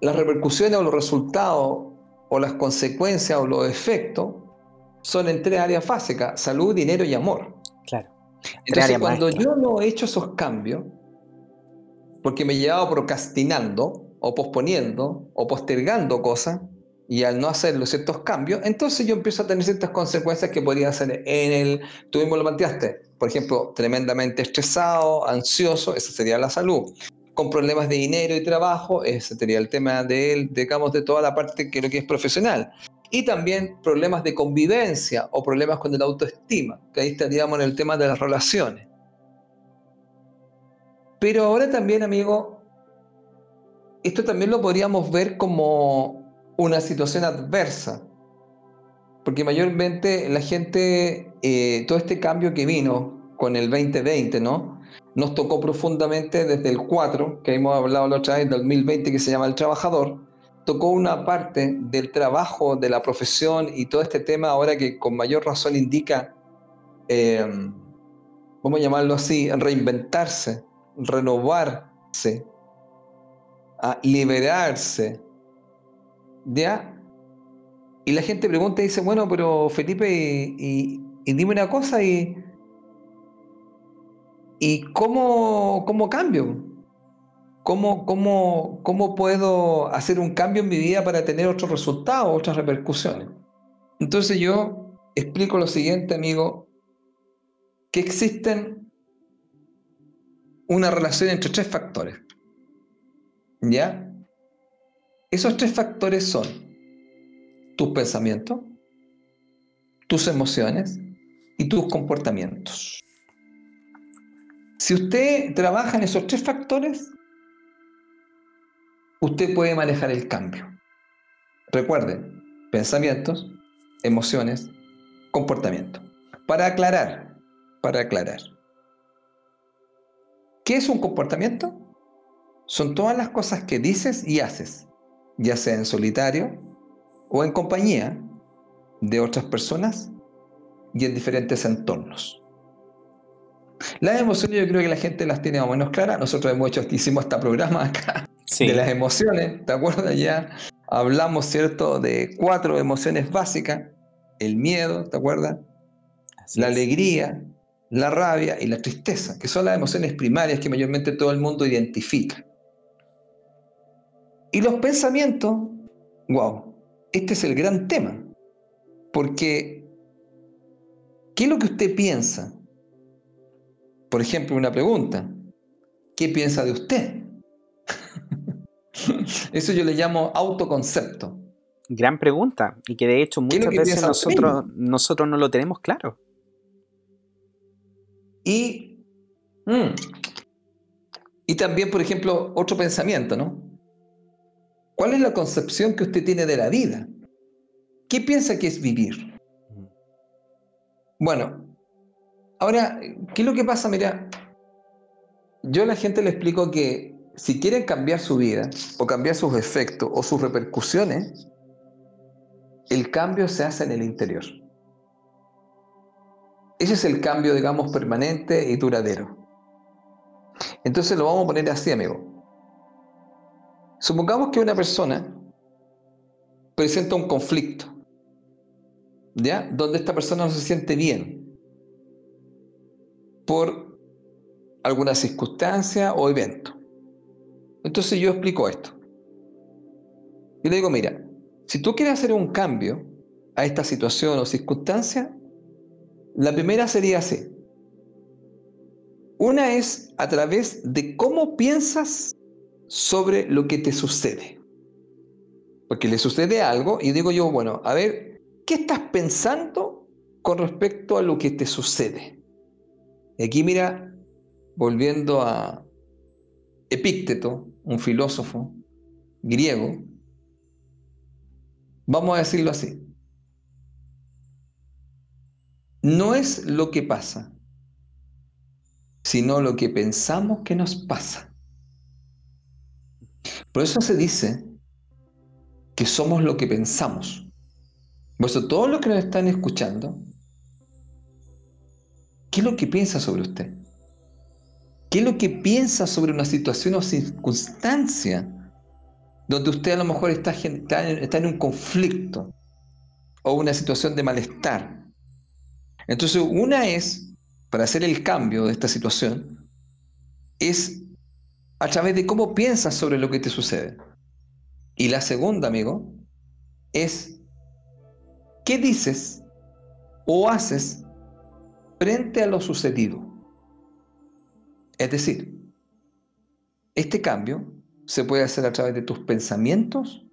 S2: las repercusiones o los resultados o las consecuencias o los efectos son en tres áreas básicas, salud, dinero y amor.
S1: Claro.
S2: Entonces, cuando yo no he hecho esos cambios, porque me he llevado procrastinando, o posponiendo, o postergando cosas, y al no hacer los ciertos cambios, entonces yo empiezo a tener ciertas consecuencias que podrían ser en el, tú mismo lo planteaste, por ejemplo, tremendamente estresado, ansioso, esa sería la salud con problemas de dinero y trabajo, ese sería el tema de digamos, de toda la parte que lo que es profesional. Y también problemas de convivencia o problemas con el autoestima, que ahí estaríamos en el tema de las relaciones. Pero ahora también, amigo, esto también lo podríamos ver como una situación adversa, porque mayormente la gente, eh, todo este cambio que vino con el 2020, ¿no? nos tocó profundamente desde el 4, que hemos hablado la otra vez, del 2020, que se llama El Trabajador, tocó una parte del trabajo, de la profesión y todo este tema ahora que con mayor razón indica, em, vamos a llamarlo así, reinventarse, renovarse, a liberarse, ¿ya? Y la gente pregunta y dice, bueno, pero Felipe, y dime una cosa, y ¿Y cómo, cómo cambio? ¿Cómo, cómo, ¿Cómo puedo hacer un cambio en mi vida para tener otros resultados, otras repercusiones? Entonces yo explico lo siguiente, amigo, que existen una relación entre tres factores. ¿Ya? Esos tres factores son tus pensamientos, tus emociones y tus comportamientos. Si usted trabaja en esos tres factores, usted puede manejar el cambio. Recuerden, pensamientos, emociones, comportamiento. Para aclarar, para aclarar. ¿Qué es un comportamiento? Son todas las cosas que dices y haces, ya sea en solitario o en compañía de otras personas y en diferentes entornos. Las emociones yo creo que la gente las tiene más o menos claras. Nosotros hemos hecho, hicimos este programa acá de las emociones, ¿te acuerdas? Ya hablamos, ¿cierto?, de cuatro emociones básicas. El miedo, ¿te acuerdas? la alegría, la rabia y la tristeza, que son las emociones primarias que mayormente todo el mundo identifica. Y los pensamientos, wow, este es el gran tema. Porque, ¿qué es lo que usted piensa? Por ejemplo, una pregunta. ¿Qué piensa de usted? [laughs] Eso yo le llamo autoconcepto.
S1: Gran pregunta. Y que de hecho muchas veces nosotros, nosotros no lo tenemos claro.
S2: Y, mm, y también, por ejemplo, otro pensamiento, ¿no? ¿Cuál es la concepción que usted tiene de la vida? ¿Qué piensa que es vivir? Bueno, ahora, ¿qué es lo que pasa? Mira, yo a la gente le explico que si quieren cambiar su vida o cambiar sus efectos o sus repercusiones, el cambio se hace en el interior. Ese es el cambio, digamos, permanente y duradero. Entonces lo vamos a poner así, amigo. Supongamos que una persona presenta un conflicto, ¿ya? Donde esta persona no se siente bien por alguna circunstancia o evento. Entonces yo explico esto. Y le digo, mira, si tú quieres hacer un cambio a esta situación o circunstancia, la primera sería así. Una es a través de cómo piensas sobre lo que te sucede. Porque le sucede algo y digo yo, bueno, a ver, ¿qué estás pensando con respecto a lo que te sucede? aquí mira, volviendo a Epícteto, un filósofo griego, vamos a decirlo así. No es lo que pasa, sino lo que pensamos que nos pasa. Por eso se dice que somos lo que pensamos. Por eso todos los que nos están escuchando, ¿qué es lo que piensa sobre usted? ¿Qué es lo que piensa sobre una situación o circunstancia donde usted a lo mejor está, está en un conflicto o una situación de malestar? Entonces, una es, para hacer el cambio de esta situación, es a través de cómo piensas sobre lo que te sucede. Y la segunda, amigo, es qué dices o haces frente a lo sucedido. Es decir, este cambio se puede hacer a través de tus pensamientos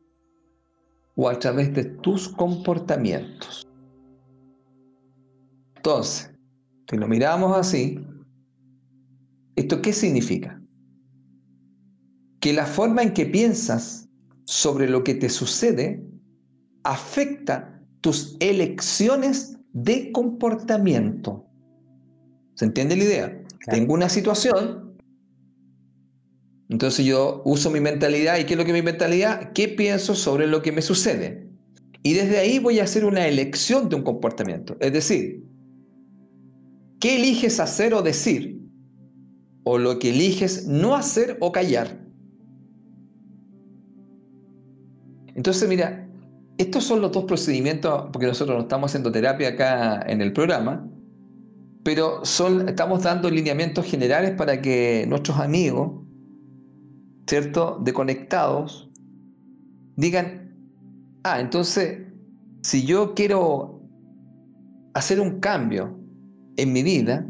S2: o a través de tus comportamientos. Entonces, si lo miramos así, ¿esto qué significa? que la forma en que piensas sobre lo que te sucede afecta tus elecciones de comportamiento. ¿Se entiende la idea? Tengo una situación, entonces yo uso mi mentalidad. ¿Y qué es lo que es mi mentalidad? ¿Qué pienso sobre lo que me sucede? Y desde ahí voy a hacer una elección de un comportamiento. Es decir, ¿qué eliges hacer o decir? O lo que eliges no hacer o callar. Entonces, mira, estos son los dos procedimientos, porque nosotros no estamos haciendo terapia acá en el programa, pero son, estamos dando lineamientos generales para que nuestros amigos, ¿cierto?, de conectados, digan, ah, entonces, si yo quiero hacer un cambio en mi vida,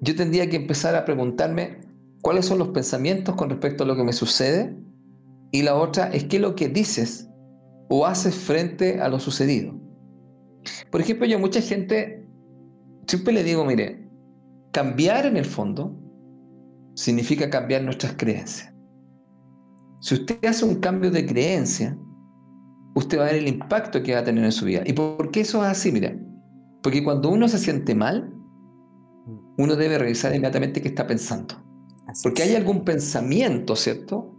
S2: yo tendría que empezar a preguntarme cuáles son los pensamientos con respecto a lo que me sucede y la otra es qué es lo que dices o haces frente a lo sucedido. Por ejemplo, yo mucha gente siempre le digo, mire, cambiar en el fondo significa cambiar nuestras creencias. Si usted hace un cambio de creencia, usted va a ver el impacto que va a tener en su vida. ¿Y por qué eso es así? Mira, porque cuando uno se siente mal, uno debe revisar inmediatamente qué está pensando. Porque hay algún pensamiento, ¿cierto?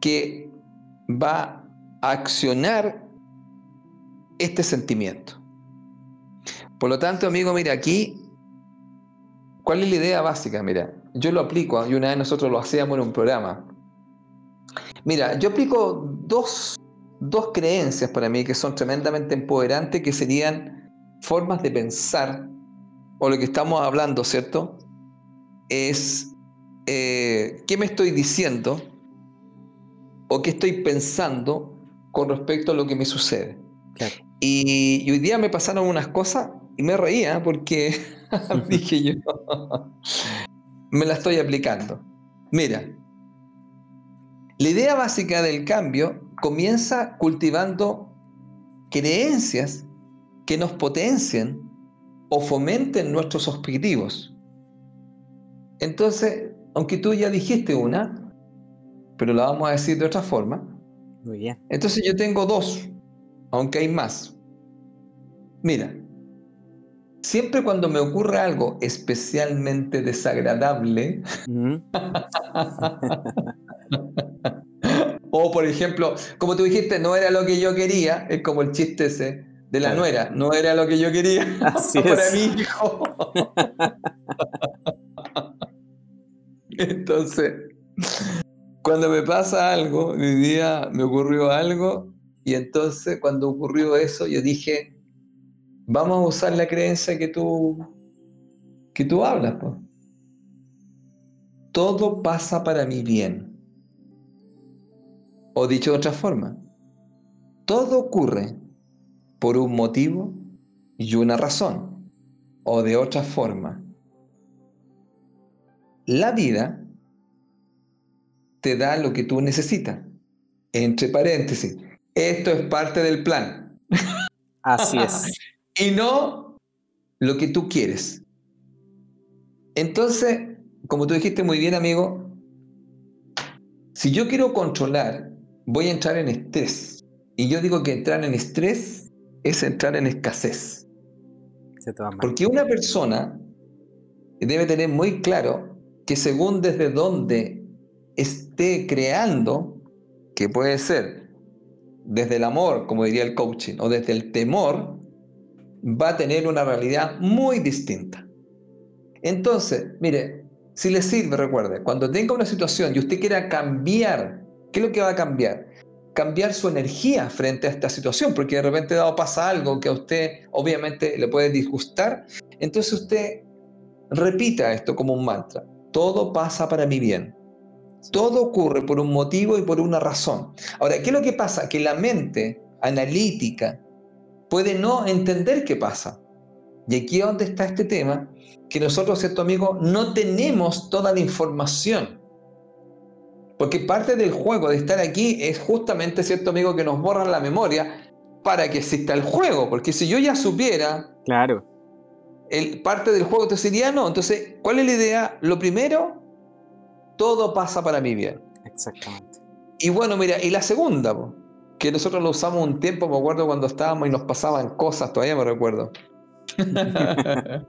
S2: que va a accionar este sentimiento. Por lo tanto, amigo, mira, aquí, ¿cuál es la idea básica? Mira, yo lo aplico, y una vez nosotros lo hacíamos en un programa. Mira, yo aplico dos, dos creencias para mí que son tremendamente empoderantes, que serían formas de pensar, o lo que estamos hablando, ¿cierto? Es, eh, ¿qué me estoy diciendo? o qué estoy pensando con respecto a lo que me sucede. Y, hoy día me pasaron unas cosas y me reía porque [laughs] dije yo, me la estoy aplicando. Mira, la idea básica del cambio comienza cultivando creencias que nos potencien o fomenten nuestros objetivos. Entonces, aunque tú ya dijiste una, pero la vamos a decir de otra forma. Muy bien. Entonces yo tengo dos, aunque hay más. Mira, siempre cuando me ocurre algo especialmente desagradable, [laughs] o por ejemplo, como tú dijiste, no era lo que yo quería, es como el chiste ese de la nuera, no era lo que yo quería [laughs] [laughs] para mi hijo. Entonces, cuando me pasa algo, mi día me ocurrió algo, y entonces cuando ocurrió eso, yo dije, vamos a usar la creencia que tú, que tú hablas. Pues. Todo pasa para mi bien. O dicho de otra forma, todo ocurre por un motivo y una razón. O de otra forma, la vida te da lo que tú necesitas. Entre paréntesis, esto es parte del plan.
S1: Así es. [laughs]
S2: y no lo que tú quieres. Entonces, como tú dijiste muy bien, amigo, si yo quiero controlar, voy a entrar en estrés. Y yo digo que entrar en estrés es entrar en escasez. Porque una persona debe tener muy claro que según desde dónde esté creando, que puede ser desde el amor, como diría el coaching, o desde el temor, va a tener una realidad muy distinta. Entonces, mire, si le sirve, recuerde, cuando tenga una situación y usted quiera cambiar, ¿qué es lo que va a cambiar? Cambiar su energía frente a esta situación, porque de repente dado pasa algo que a usted obviamente le puede disgustar, entonces usted repita esto como un mantra. Todo pasa para mi bien. Todo ocurre por un motivo y por una razón. Ahora, ¿qué es lo que pasa? Que la mente analítica, puede no entender qué pasa. Y aquí es donde está este tema, que nosotros, cierto amigo, no tenemos toda la información. Porque parte del juego de estar aquí es justamente, cierto amigo, que nos borran la memoria para que exista el juego. Porque si yo ya supiera...
S1: Claro.
S2: El, parte del juego, entonces sería no. Entonces, ¿cuál es la idea? Lo primero, todo pasa para mi bien.
S1: Exactamente.
S2: Y bueno, mira, y la segunda, que nosotros lo usamos un tiempo, me acuerdo cuando estábamos y nos pasaban cosas, todavía me recuerdo. [laughs]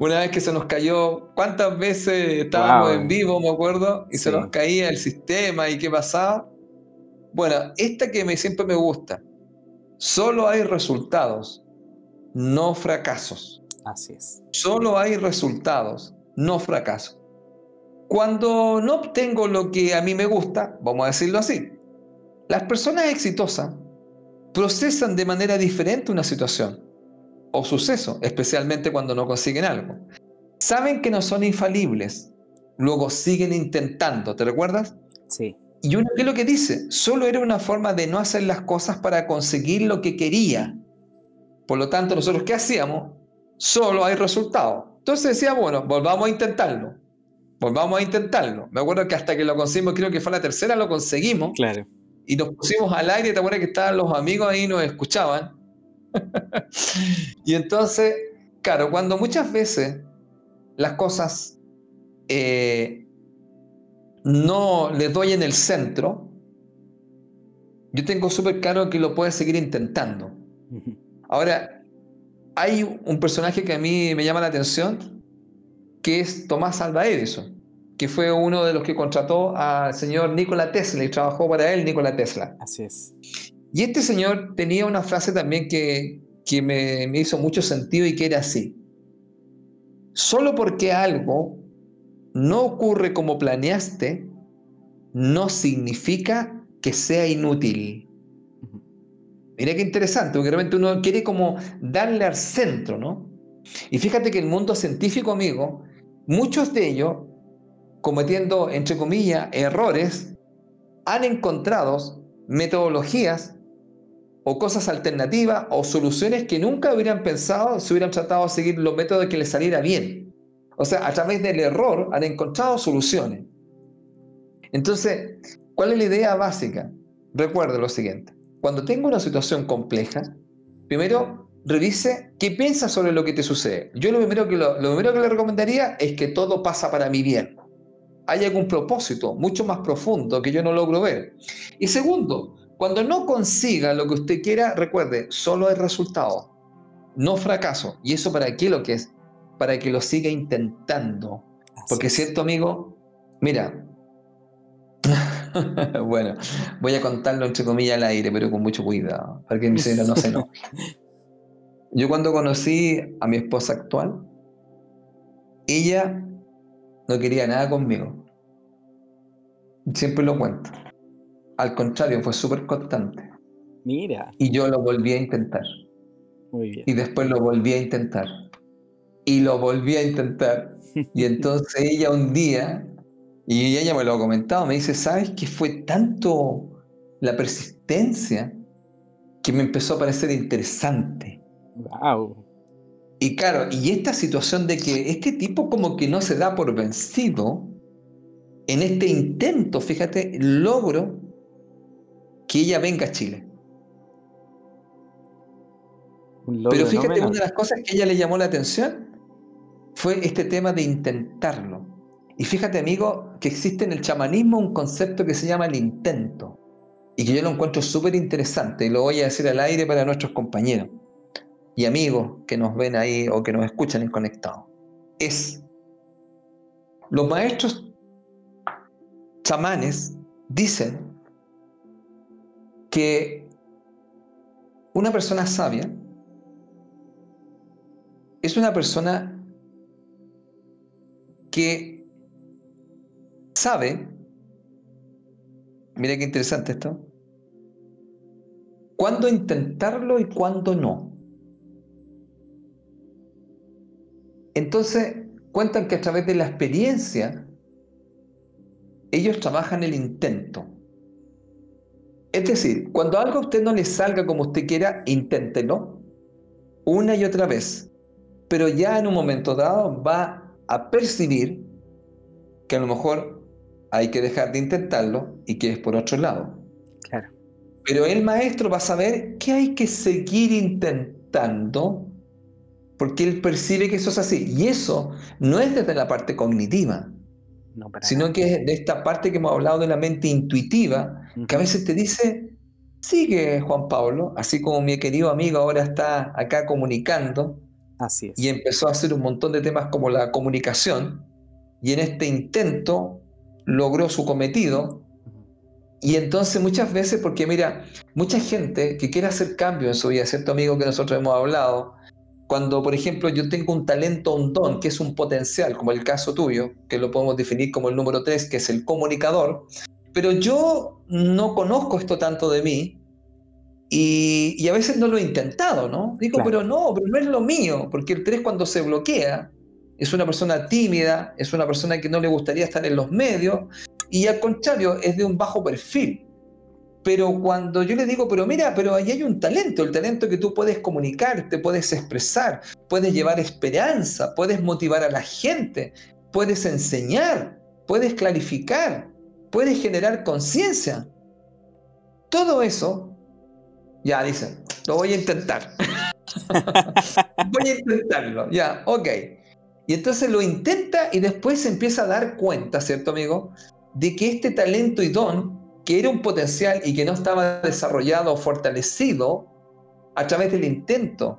S2: Una vez que se nos cayó, ¿cuántas veces estábamos en vivo, me acuerdo? Y se nos caía el sistema y qué pasaba. Bueno, esta que me, siempre me gusta, solo hay resultados, no fracasos.
S1: Así es.
S2: Solo hay resultados, no fracasos. Cuando no obtengo lo que a mí me gusta, vamos a decirlo así, las personas exitosas procesan de manera diferente una situación o suceso, especialmente cuando no consiguen algo. Saben que no son infalibles, luego siguen intentando, ¿te recuerdas?
S1: Sí.
S2: Y uno, ¿qué es lo que dice? Solo era una forma de no hacer las cosas para conseguir lo que quería. Por lo tanto, nosotros, ¿qué hacíamos? Solo hay resultados. Entonces decía, bueno, volvamos a intentarlo. Volvamos a intentarlo. Me acuerdo que hasta que lo conseguimos, creo que fue la tercera, lo conseguimos.
S1: Claro
S2: y nos pusimos al aire, ¿te acuerdas que estaban los amigos ahí y nos escuchaban? [laughs] y entonces, claro, cuando muchas veces las cosas eh, no les doy en el centro, yo tengo súper claro que lo puedes seguir intentando. Ahora, hay un personaje que a mí me llama la atención, que es Tomás Alva Edison que fue uno de los que contrató al señor Nikola Tesla y trabajó para él Nikola Tesla.
S1: Así es.
S2: Y este señor tenía una frase también que, que me, me hizo mucho sentido y que era así. Solo porque algo no ocurre como planeaste, no significa que sea inútil. Mira qué interesante, porque realmente uno quiere como darle al centro, ¿no? Y fíjate que el mundo científico, amigo, muchos de ellos cometiendo, entre comillas, errores, han encontrado metodologías o cosas alternativas o soluciones que nunca hubieran pensado si hubieran tratado de seguir los métodos que les saliera bien. O sea, a través del error han encontrado soluciones. Entonces, ¿cuál es la idea básica? Recuerde lo siguiente. Cuando tengo una situación compleja, primero revise qué piensas sobre lo que te sucede. Yo lo primero que, lo primero que le recomendaría es que todo pasa para mi bien hay algún propósito mucho más profundo que yo no logro ver. Y segundo, cuando no consiga lo que usted quiera, recuerde, solo hay resultado. no fracaso. ¿Y eso para qué lo que es? Para que lo siga intentando. Porque cierto amigo, mira, [laughs] bueno, voy a contarlo entre comillas al aire, pero con mucho cuidado, para que mi señora no se enoje. [laughs] Yo cuando conocí a mi esposa actual, ella no quería nada conmigo. Siempre lo cuento. Al contrario, fue súper constante.
S1: Mira.
S2: Y yo lo volví a intentar.
S1: Muy bien.
S2: Y después lo volví a intentar. Y lo volví a intentar. Y [laughs] entonces ella un día, y ella me lo ha comentado, me dice, ¿sabes que fue tanto la persistencia que me empezó a parecer interesante?
S1: Wow.
S2: Y claro, y esta situación de que este tipo como que no se da por vencido, en este intento, fíjate, logro que ella venga a Chile. Pero fíjate, una de las cosas que ella le llamó la atención fue este tema de intentarlo. Y fíjate, amigo, que existe en el chamanismo un concepto que se llama el intento. Y que yo lo encuentro súper interesante y lo voy a decir al aire para nuestros compañeros y amigos que nos ven ahí o que nos escuchan en Conectado. Es, los maestros chamanes dicen que una persona sabia es una persona que sabe, mira qué interesante esto, cuándo intentarlo y cuándo no. Entonces, cuentan que a través de la experiencia, ellos trabajan el intento. Es decir, cuando algo a usted no le salga como usted quiera, inténtelo una y otra vez. Pero ya en un momento dado va a percibir que a lo mejor hay que dejar de intentarlo y que es por otro lado.
S1: Claro.
S2: Pero el maestro va a saber que hay que seguir intentando porque él percibe que eso es así. Y eso no es desde la parte cognitiva, sino que es de esta parte que hemos hablado de la mente intuitiva, que a veces te dice, sigue Juan Pablo, así como mi querido amigo ahora está acá comunicando.
S1: Así es.
S2: Y empezó a hacer un montón de temas como la comunicación, y en este intento logró su cometido. Y entonces muchas veces, porque mira, mucha gente que quiere hacer cambio en su vida, cierto amigo que nosotros hemos hablado, cuando, por ejemplo, yo tengo un talento, un don, que es un potencial, como el caso tuyo, que lo podemos definir como el número 3, que es el comunicador, pero yo no conozco esto tanto de mí y, a veces no lo he intentado, ¿no? Digo, pero no, pero no es lo mío, porque el 3 cuando se bloquea es una persona tímida, es una persona que no le gustaría estar en los medios y al contrario, es de un bajo perfil. Pero cuando yo le digo, pero mira, pero ahí hay un talento, el talento que tú puedes comunicar, te puedes expresar, puedes llevar esperanza, puedes motivar a la gente, puedes enseñar, puedes clarificar, puedes generar conciencia. Todo eso, ya dicen, lo voy a intentar. [laughs] voy a intentarlo, ya, ok. Y entonces lo intenta y después se empieza a dar cuenta, ¿cierto, amigo? De que este talento y don que era un potencial y que no estaba desarrollado o fortalecido a través del intento.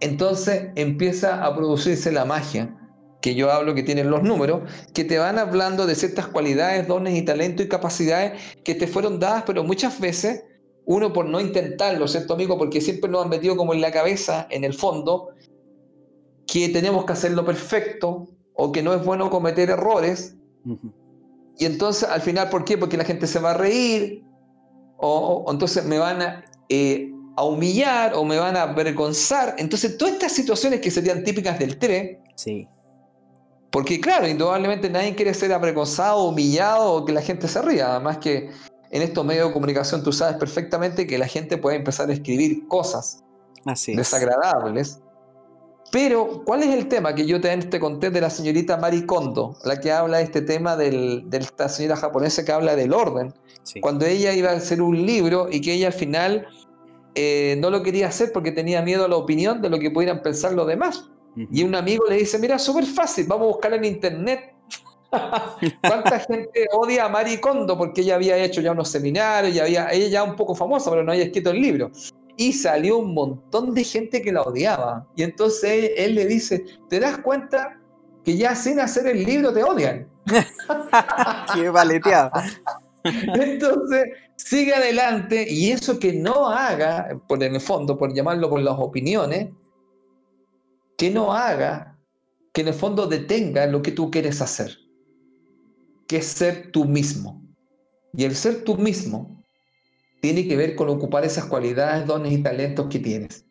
S2: Entonces empieza a producirse la magia, que yo hablo que tienen los números, que te van hablando de ciertas cualidades, dones y talentos y capacidades que te fueron dadas, pero muchas veces uno por no intentarlo, ¿cierto amigo? Porque siempre nos han metido como en la cabeza, en el fondo, que tenemos que hacerlo perfecto o que no es bueno cometer errores. Y entonces, al final, ¿por qué? Porque la gente se va a reír, o, entonces me van eh, a, humillar, o me van a avergonzar. Entonces, todas estas situaciones que serían típicas del TRE.
S1: Sí.
S2: Porque, claro, indudablemente nadie quiere ser avergonzado, humillado, o que la gente se ría. Además que en estos medios de comunicación tú sabes perfectamente que la gente puede empezar a escribir cosas desagradables. Pero, ¿cuál es el tema que yo te, conté de la señorita Mari Kondo, la que habla de este tema de esta señora japonesa que habla del orden? Cuando ella iba a hacer un libro y que ella al final eh, no lo quería hacer porque tenía miedo a la opinión de lo que pudieran pensar los demás. Y un amigo le dice, mira, súper fácil, vamos a buscar en internet. [laughs] ¿Cuánta gente odia a Mari Kondo porque ella había hecho ya unos seminarios, y había, ella ya un poco famosa, pero no había escrito el libro? Y salió un montón de gente que la odiaba. Y entonces él, le dice, ¿te das cuenta que ya sin hacer el libro te odian? [laughs]
S1: Qué valeteado.
S2: Entonces, sigue adelante y eso que no haga, por en el fondo, por llamarlo por las opiniones, que no haga, que en el fondo detenga lo que tú quieres hacer, que es ser tú mismo. Y el ser tú mismo tiene que ver con ocupar esas cualidades, dones y talentos que tienes.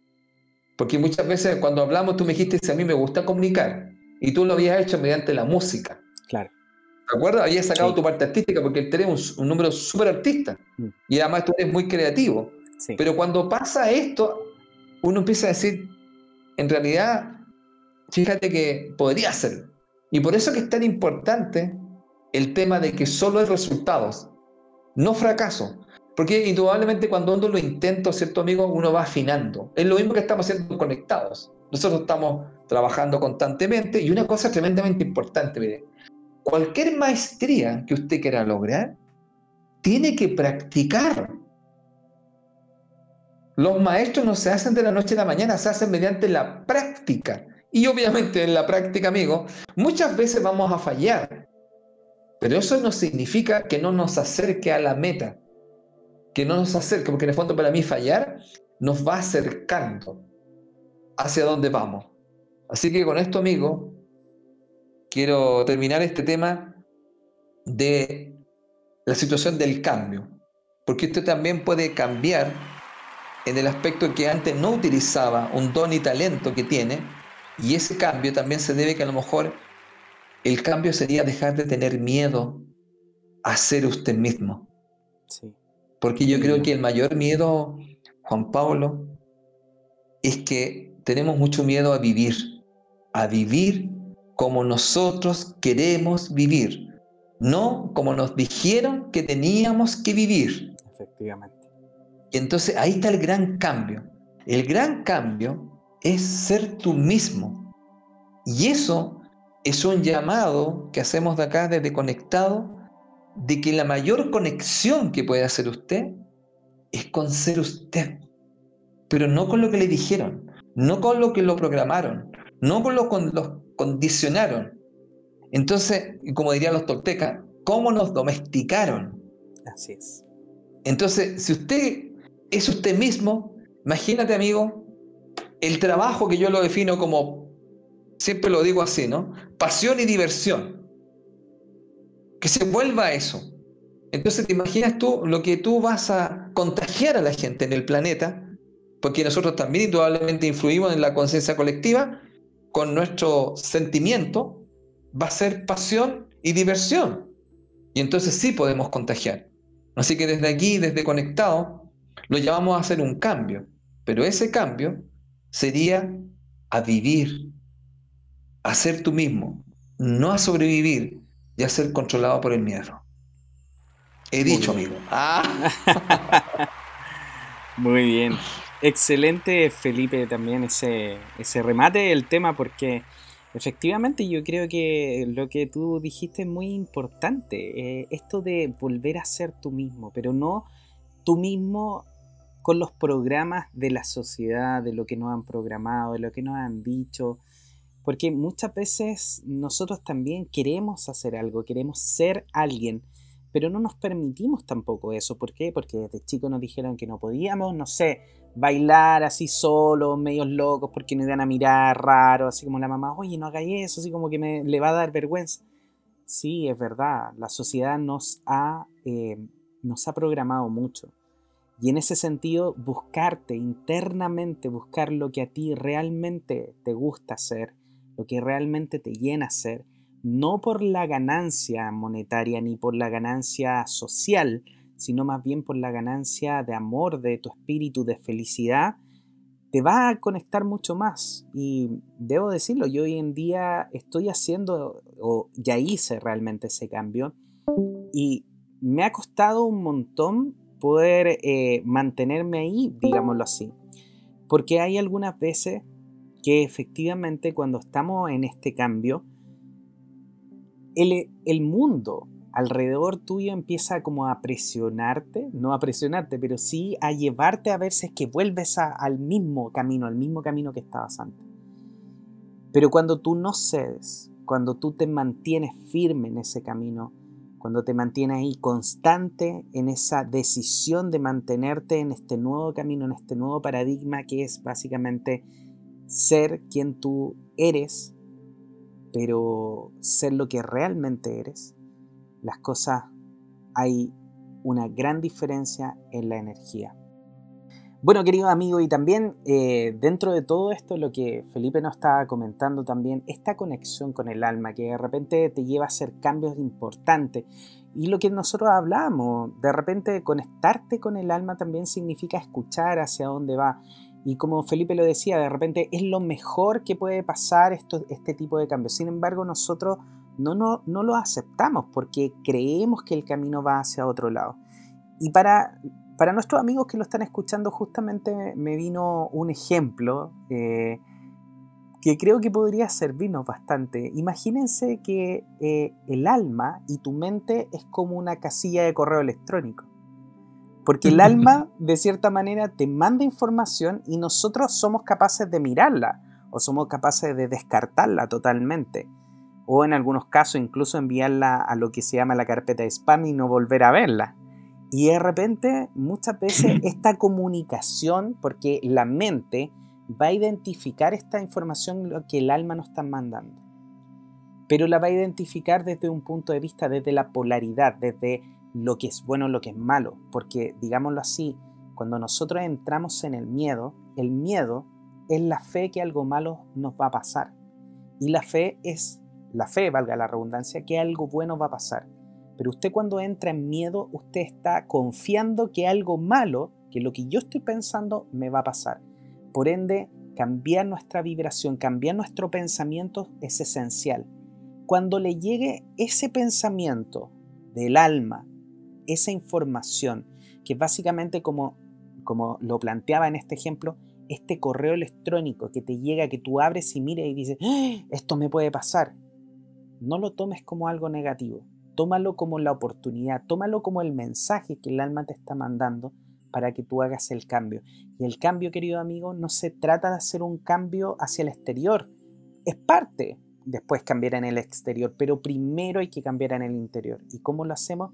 S2: Porque muchas veces cuando hablamos tú me dijiste a mí me gusta comunicar y tú lo habías hecho mediante la música.
S1: Claro.
S2: ¿De acuerdo? Habías sacado tu parte artística porque tenés un, un número súper artista mm. y además tú eres muy creativo. Pero cuando pasa esto, uno empieza a decir, en realidad, fíjate que podría hacerlo. Y por eso que es tan importante el tema de que solo hay resultados, no fracaso. Porque indudablemente cuando uno lo intenta, ¿cierto, amigo? Uno va afinando. Es lo mismo que estamos haciendo conectados. Nosotros estamos trabajando constantemente y una cosa tremendamente importante, mire, cualquier maestría que usted quiera lograr, tiene que practicar. Los maestros no se hacen de la noche a la mañana, se hacen mediante la práctica. Y obviamente en la práctica, amigo, muchas veces vamos a fallar. Pero eso no significa que no nos acerque a la meta. Que no nos acerque, porque en el fondo para mí fallar nos va acercando hacia dónde vamos. Así que con esto, amigo, quiero terminar este tema de la situación del cambio, porque esto también puede cambiar en el aspecto que antes no utilizaba un don y talento que tiene, y ese cambio también se debe que a lo mejor el cambio sería dejar de tener miedo a ser usted mismo. Porque yo creo que el mayor miedo, Juan Pablo, es que tenemos mucho miedo a vivir, a vivir como nosotros queremos vivir, no como nos dijeron que teníamos que vivir.
S1: Efectivamente.
S2: Y entonces ahí está el gran cambio. El gran cambio es ser tú mismo. Y eso es un llamado que hacemos de acá desde Conectado, de que la mayor conexión que puede hacer usted es con ser usted, pero no con lo que le dijeron, no con lo que lo programaron, no con lo que los condicionaron. Entonces, como dirían los toltecas, ¿cómo nos domesticaron?
S1: Así es.
S2: Entonces, si usted es usted mismo, imagínate, amigo, el trabajo que yo lo defino como, siempre lo digo así, ¿no? Pasión y diversión. Que se vuelva eso. Entonces, ¿te imaginas tú lo que tú vas a contagiar a la gente en el planeta? Porque nosotros también indudablemente influimos en la conciencia colectiva con nuestro sentimiento va a ser pasión y diversión. Y entonces sí podemos contagiar. Así que desde aquí, desde conectado, lo llamamos a hacer un cambio. Pero ese cambio sería a vivir, a ser tú mismo, no a sobrevivir y a ser controlado por el miedo. He dicho, amigo.
S1: Ah. [laughs] Muy bien. Excelente, Felipe, también ese, ese remate del tema, porque efectivamente yo creo que lo que tú dijiste es muy importante. Eh, esto de volver a ser tú mismo, pero no tú mismo con los programas de la sociedad, de lo que nos han programado, de lo que nos han dicho. Porque muchas veces nosotros también queremos hacer algo, queremos ser alguien, pero no nos permitimos tampoco eso. ¿Por qué? Porque desde chico nos dijeron que no podíamos, no sé, bailar así solo, medios locos, porque nos iban a mirar raro, así como la mamá, oye, no hagáis eso, así como que me, le va a dar vergüenza. Sí, es verdad, la sociedad nos ha, eh, nos ha programado mucho. Y en ese sentido, buscarte internamente, buscar lo que a ti realmente te gusta hacer, lo que realmente te llena hacer, no por la ganancia monetaria ni por la ganancia social, sino más bien por la ganancia de amor, de tu espíritu, de felicidad, te va a conectar mucho más. Y debo decirlo, yo hoy en día estoy haciendo, o ya hice realmente ese cambio, y me ha costado un montón poder eh, mantenerme ahí, digámoslo así. Porque hay algunas veces que efectivamente cuando estamos en este cambio, el, el mundo alrededor tuyo empieza como a presionarte, no a presionarte, pero sí a llevarte a ver que vuelves al mismo camino, al mismo camino que estabas antes. Pero cuando tú no cedes, cuando tú te mantienes firme en ese camino, cuando te mantienes ahí constante en esa decisión de mantenerte en este nuevo camino, en este nuevo paradigma que es básicamente ser quien tú eres, pero ser lo que realmente eres, las cosas hay una gran diferencia en la energía. Bueno, querido amigo, y también eh, dentro de todo esto, lo que Felipe nos estaba comentando también, esta conexión con el alma, que de repente te lleva a hacer cambios importantes. Y lo que nosotros hablamos, de repente conectarte con el alma también significa escuchar hacia dónde va. Y como Felipe lo decía, de repente es lo mejor que puede pasar esto, este tipo de cambios. Sin embargo, nosotros no, no, no lo aceptamos porque creemos que el camino va hacia otro lado. Y para, para nuestros amigos que lo están escuchando, justamente me vino un ejemplo eh, que creo que podría servirnos bastante. Imagínense que eh, el alma y tu mente es como una casilla de correo electrónico. Porque el alma, [laughs] de cierta manera, te manda información y nosotros somos capaces de mirarla o somos capaces de descartarla totalmente o en algunos casos incluso enviarla a lo que se llama la carpeta de spam y no volver a verla. Y de repente muchas veces [laughs] esta comunicación, porque la mente va a identificar esta información que el alma nos está mandando, pero la va a identificar desde un punto de vista, desde la polaridad, desde lo que es bueno, lo que es malo, porque digámoslo así, cuando nosotros entramos en el miedo, el miedo es la fe que algo malo nos va a pasar. Y la fe es la fe, valga la redundancia, que algo bueno va a pasar. Pero usted cuando entra en miedo, usted está confiando que algo malo, que lo que yo estoy pensando, me va a pasar. Por ende, cambiar nuestra vibración, cambiar nuestro pensamiento es esencial. Cuando le llegue ese pensamiento del alma, esa información, que básicamente como, como lo planteaba en este ejemplo, este correo electrónico que te llega, que tú abres y mires y dices, ¡Ah! esto me puede pasar no lo tomes como algo negativo, tómalo como la oportunidad, tómalo como el mensaje que el alma te está mandando para que tú hagas el cambio. Y el cambio, querido amigo, no se trata de hacer un cambio hacia el exterior, es parte después cambiar en el exterior, pero primero hay que cambiar en el interior. ¿Y cómo lo hacemos?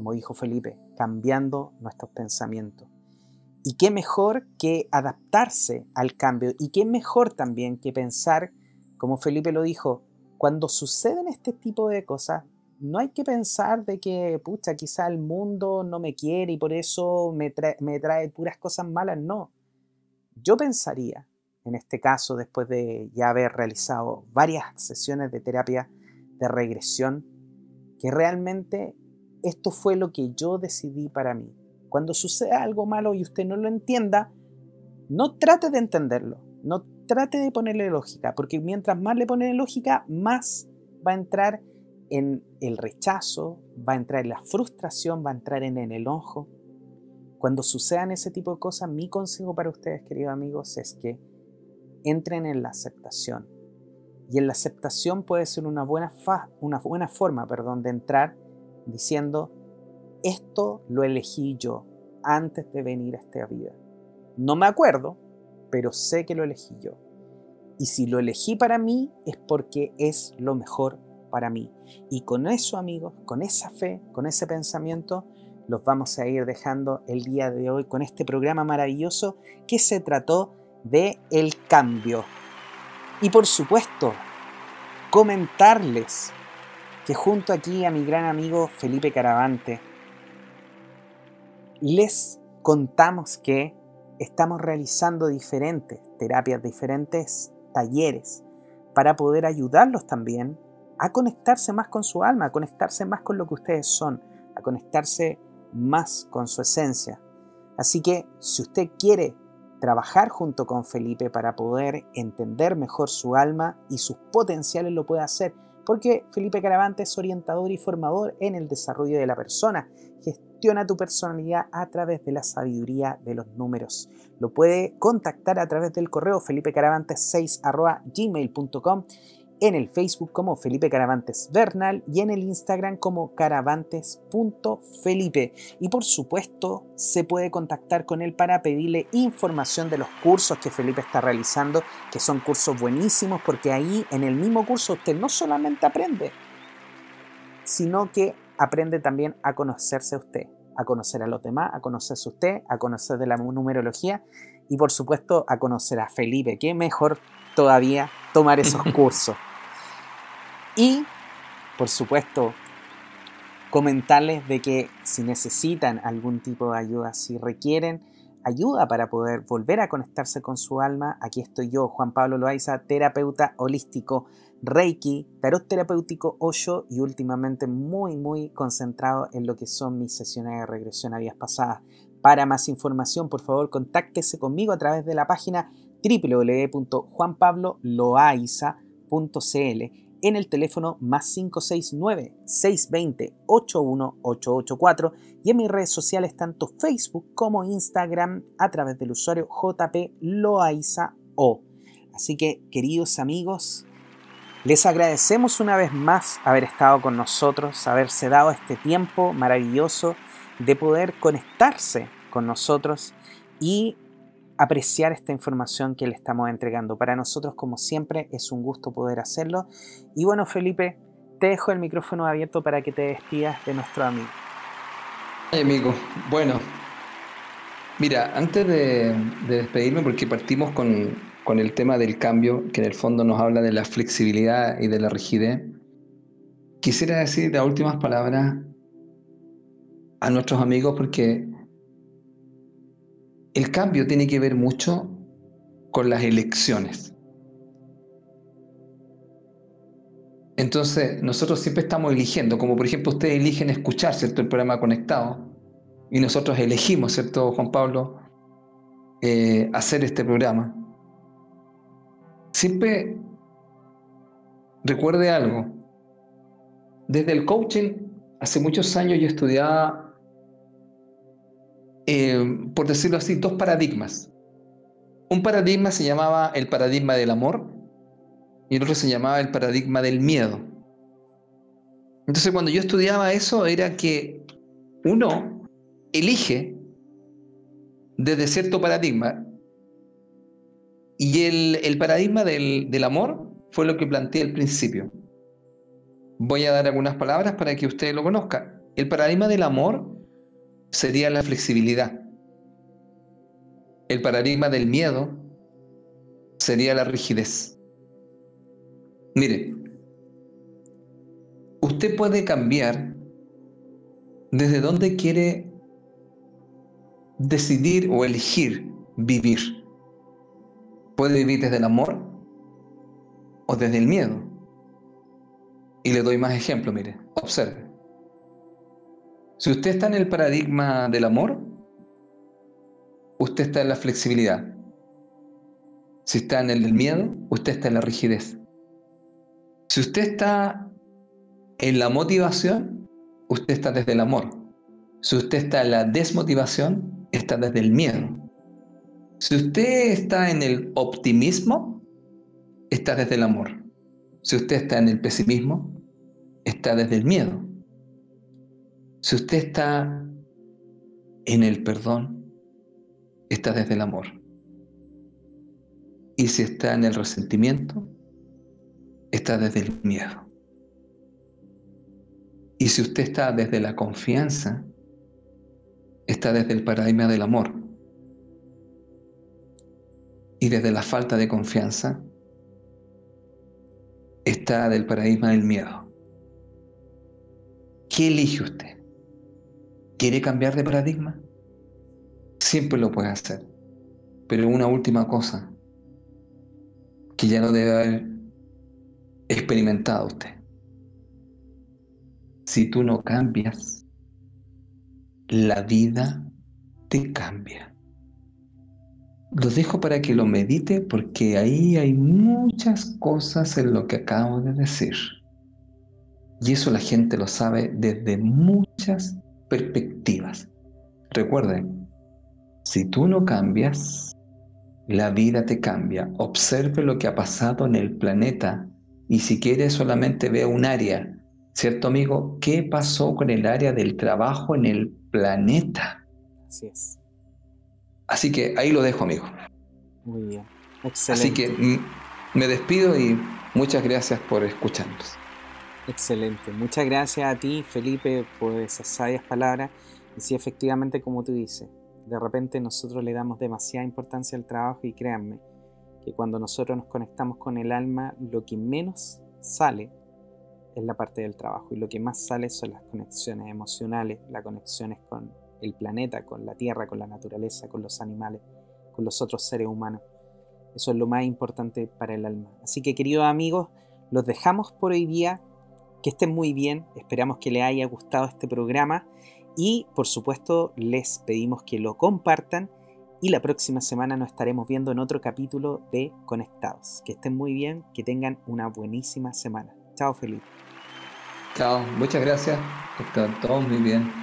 S1: Como dijo Felipe, cambiando nuestros pensamientos. Y qué mejor que adaptarse al cambio y qué mejor también que pensar, como Felipe lo dijo, cuando suceden este tipo de cosas, no hay que pensar de que, pucha, quizá el mundo no me quiere y por eso me, me trae puras cosas malas. No. Yo pensaría, en este caso, después de ya haber realizado varias sesiones de terapia de regresión, que realmente esto fue lo que yo decidí para mí. Cuando suceda algo malo y usted no lo entienda, no trate de entenderlo, no trate de ponerle lógica, porque mientras más le pone lógica, más va a entrar en el rechazo, va a entrar en la frustración, va a entrar en el enojo. Cuando sucedan ese tipo de cosas, mi consejo para ustedes, queridos amigos, es que entren en la aceptación. Y en la aceptación puede ser una buena, una buena forma perdón, de entrar diciendo, esto lo elegí yo antes de venir a esta vida. No me acuerdo, pero sé que lo elegí yo. Y si lo elegí para mí es porque es lo mejor para mí. Y con eso, amigos, con esa fe, con ese pensamiento, los vamos a ir dejando el día de hoy con este programa maravilloso que se trató de el cambio. Y por supuesto, comentarles que junto aquí a mi gran amigo Felipe Caravante, les contamos que estamos realizando diferentes terapias, diferentes talleres, para poder ayudarlos también a conectarse más con su alma, a conectarse más con lo que ustedes son, a conectarse más con su esencia. Así que si usted quiere trabajar junto con Felipe para poder entender mejor su alma y sus potenciales, lo puede hacer, porque Felipe Caravante es orientador y formador en el desarrollo de la persona, Gestiona tu personalidad a través de la sabiduría de los números. Lo puede contactar a través del correo felipecaravante6.gmail.com en el Facebook como Felipe Caravantes Bernal y en el Instagram como caravantes.felipe. Y por supuesto, se puede contactar con él para pedirle información de los cursos que Felipe está realizando, que son cursos buenísimos porque ahí en el mismo curso usted no solamente aprende, sino que aprende también a conocerse a usted, a conocer a los demás, a conocerse a usted, a conocer de la numerología y por supuesto a conocer a Felipe. Qué mejor todavía tomar esos [laughs] cursos. Y, por supuesto, comentarles de que si necesitan algún tipo de ayuda, si requieren ayuda para poder volver a conectarse con su alma, aquí estoy yo, Juan Pablo Loaiza, terapeuta holístico, Reiki, tarot terapéutico Osho y últimamente muy muy concentrado en lo que son mis sesiones de regresión a vidas pasadas. Para más información, por favor, contáctese conmigo a través de la página www.juanpabloloaiza.cl en el teléfono más 569-620-81884 y en mis redes sociales tanto Facebook como Instagram a través del usuario JP O. Así que, queridos amigos, les agradecemos una vez más haber estado con nosotros, haberse dado este tiempo maravilloso de poder conectarse con nosotros y apreciar esta información que le estamos entregando. Para nosotros, como siempre, es un gusto poder hacerlo. Y bueno, Felipe, te dejo el micrófono abierto para que te despidas de nuestro amigo.
S2: Ay, amigo, bueno, mira, antes de, despedirme, porque partimos con, con el tema del cambio, que en el fondo nos habla de la flexibilidad y de la rigidez, quisiera decir las últimas palabras a nuestros amigos porque el cambio tiene que ver mucho con las elecciones. Entonces, nosotros siempre estamos eligiendo, como por ejemplo ustedes eligen escuchar, el programa conectado, y nosotros elegimos, ¿cierto, Juan Pablo?, eh, hacer este programa. Siempre recuerde algo. Desde el coaching, hace muchos años yo estudiaba eh, por decirlo así, dos paradigmas. Un paradigma se llamaba el paradigma del amor y el otro se llamaba el paradigma del miedo. Entonces cuando yo estudiaba eso era que uno elige desde cierto paradigma y el, paradigma del, del amor fue lo que planteé al principio. Voy a dar algunas palabras para que usted lo conozca. El paradigma del amor sería la flexibilidad. El paradigma del miedo sería la rigidez. Mire, usted puede cambiar desde dónde quiere decidir o elegir vivir. Puede vivir desde el amor o desde el miedo. Y le doy más ejemplos, mire, observe. Si usted está en el paradigma del amor, usted está en la flexibilidad. Si está en el miedo, usted está en la rigidez. Si usted está en la motivación, usted está desde el amor. Si usted está en la desmotivación, está desde el miedo. Si usted está en el optimismo, está desde el amor. Si usted está en el pesimismo, está desde el miedo. Si usted está en el perdón, está desde el amor. Y si está en el resentimiento, está desde el miedo. Y si usted está desde la confianza, está desde el paradigma del amor. Y desde la falta de confianza, está del paradigma del miedo. ¿Qué elige usted? ¿Quiere cambiar de paradigma? Siempre lo puede hacer. Pero una última cosa que ya no debe haber experimentado usted. Si tú no cambias, la vida te cambia. Lo dejo para que lo medite porque ahí hay muchas cosas en lo que acabo de decir. Y eso la gente lo sabe desde muchas perspectivas. Recuerden, si tú no cambias, la vida te cambia. Observe lo que ha pasado en el planeta y si quieres solamente ve un área, ¿cierto amigo? ¿Qué pasó con el área del trabajo en el planeta?
S1: Así es.
S2: Así que ahí lo dejo, amigo.
S1: Muy bien. Excelente.
S2: Así que me despido y muchas gracias por escucharnos.
S1: Excelente. Muchas gracias a ti, Felipe, por esas sabias palabras. Y sí, efectivamente, como tú dices, de repente nosotros le damos demasiada importancia al trabajo y créanme que cuando nosotros nos conectamos con el alma, lo que menos sale es la parte del trabajo y lo que más sale son las conexiones emocionales, las conexiones con el planeta, con la tierra, con la naturaleza, con los animales, con los otros seres humanos. Eso es lo más importante para el alma. Así que queridos amigos, los dejamos por hoy día. Que estén muy bien. Esperamos que les haya gustado este programa. Y por supuesto les pedimos que lo compartan. Y la próxima semana nos estaremos viendo en otro capítulo de Conectados. Que estén muy bien, que tengan una buenísima semana. Chao, Felipe.
S2: Chao, muchas gracias. Están todos muy bien.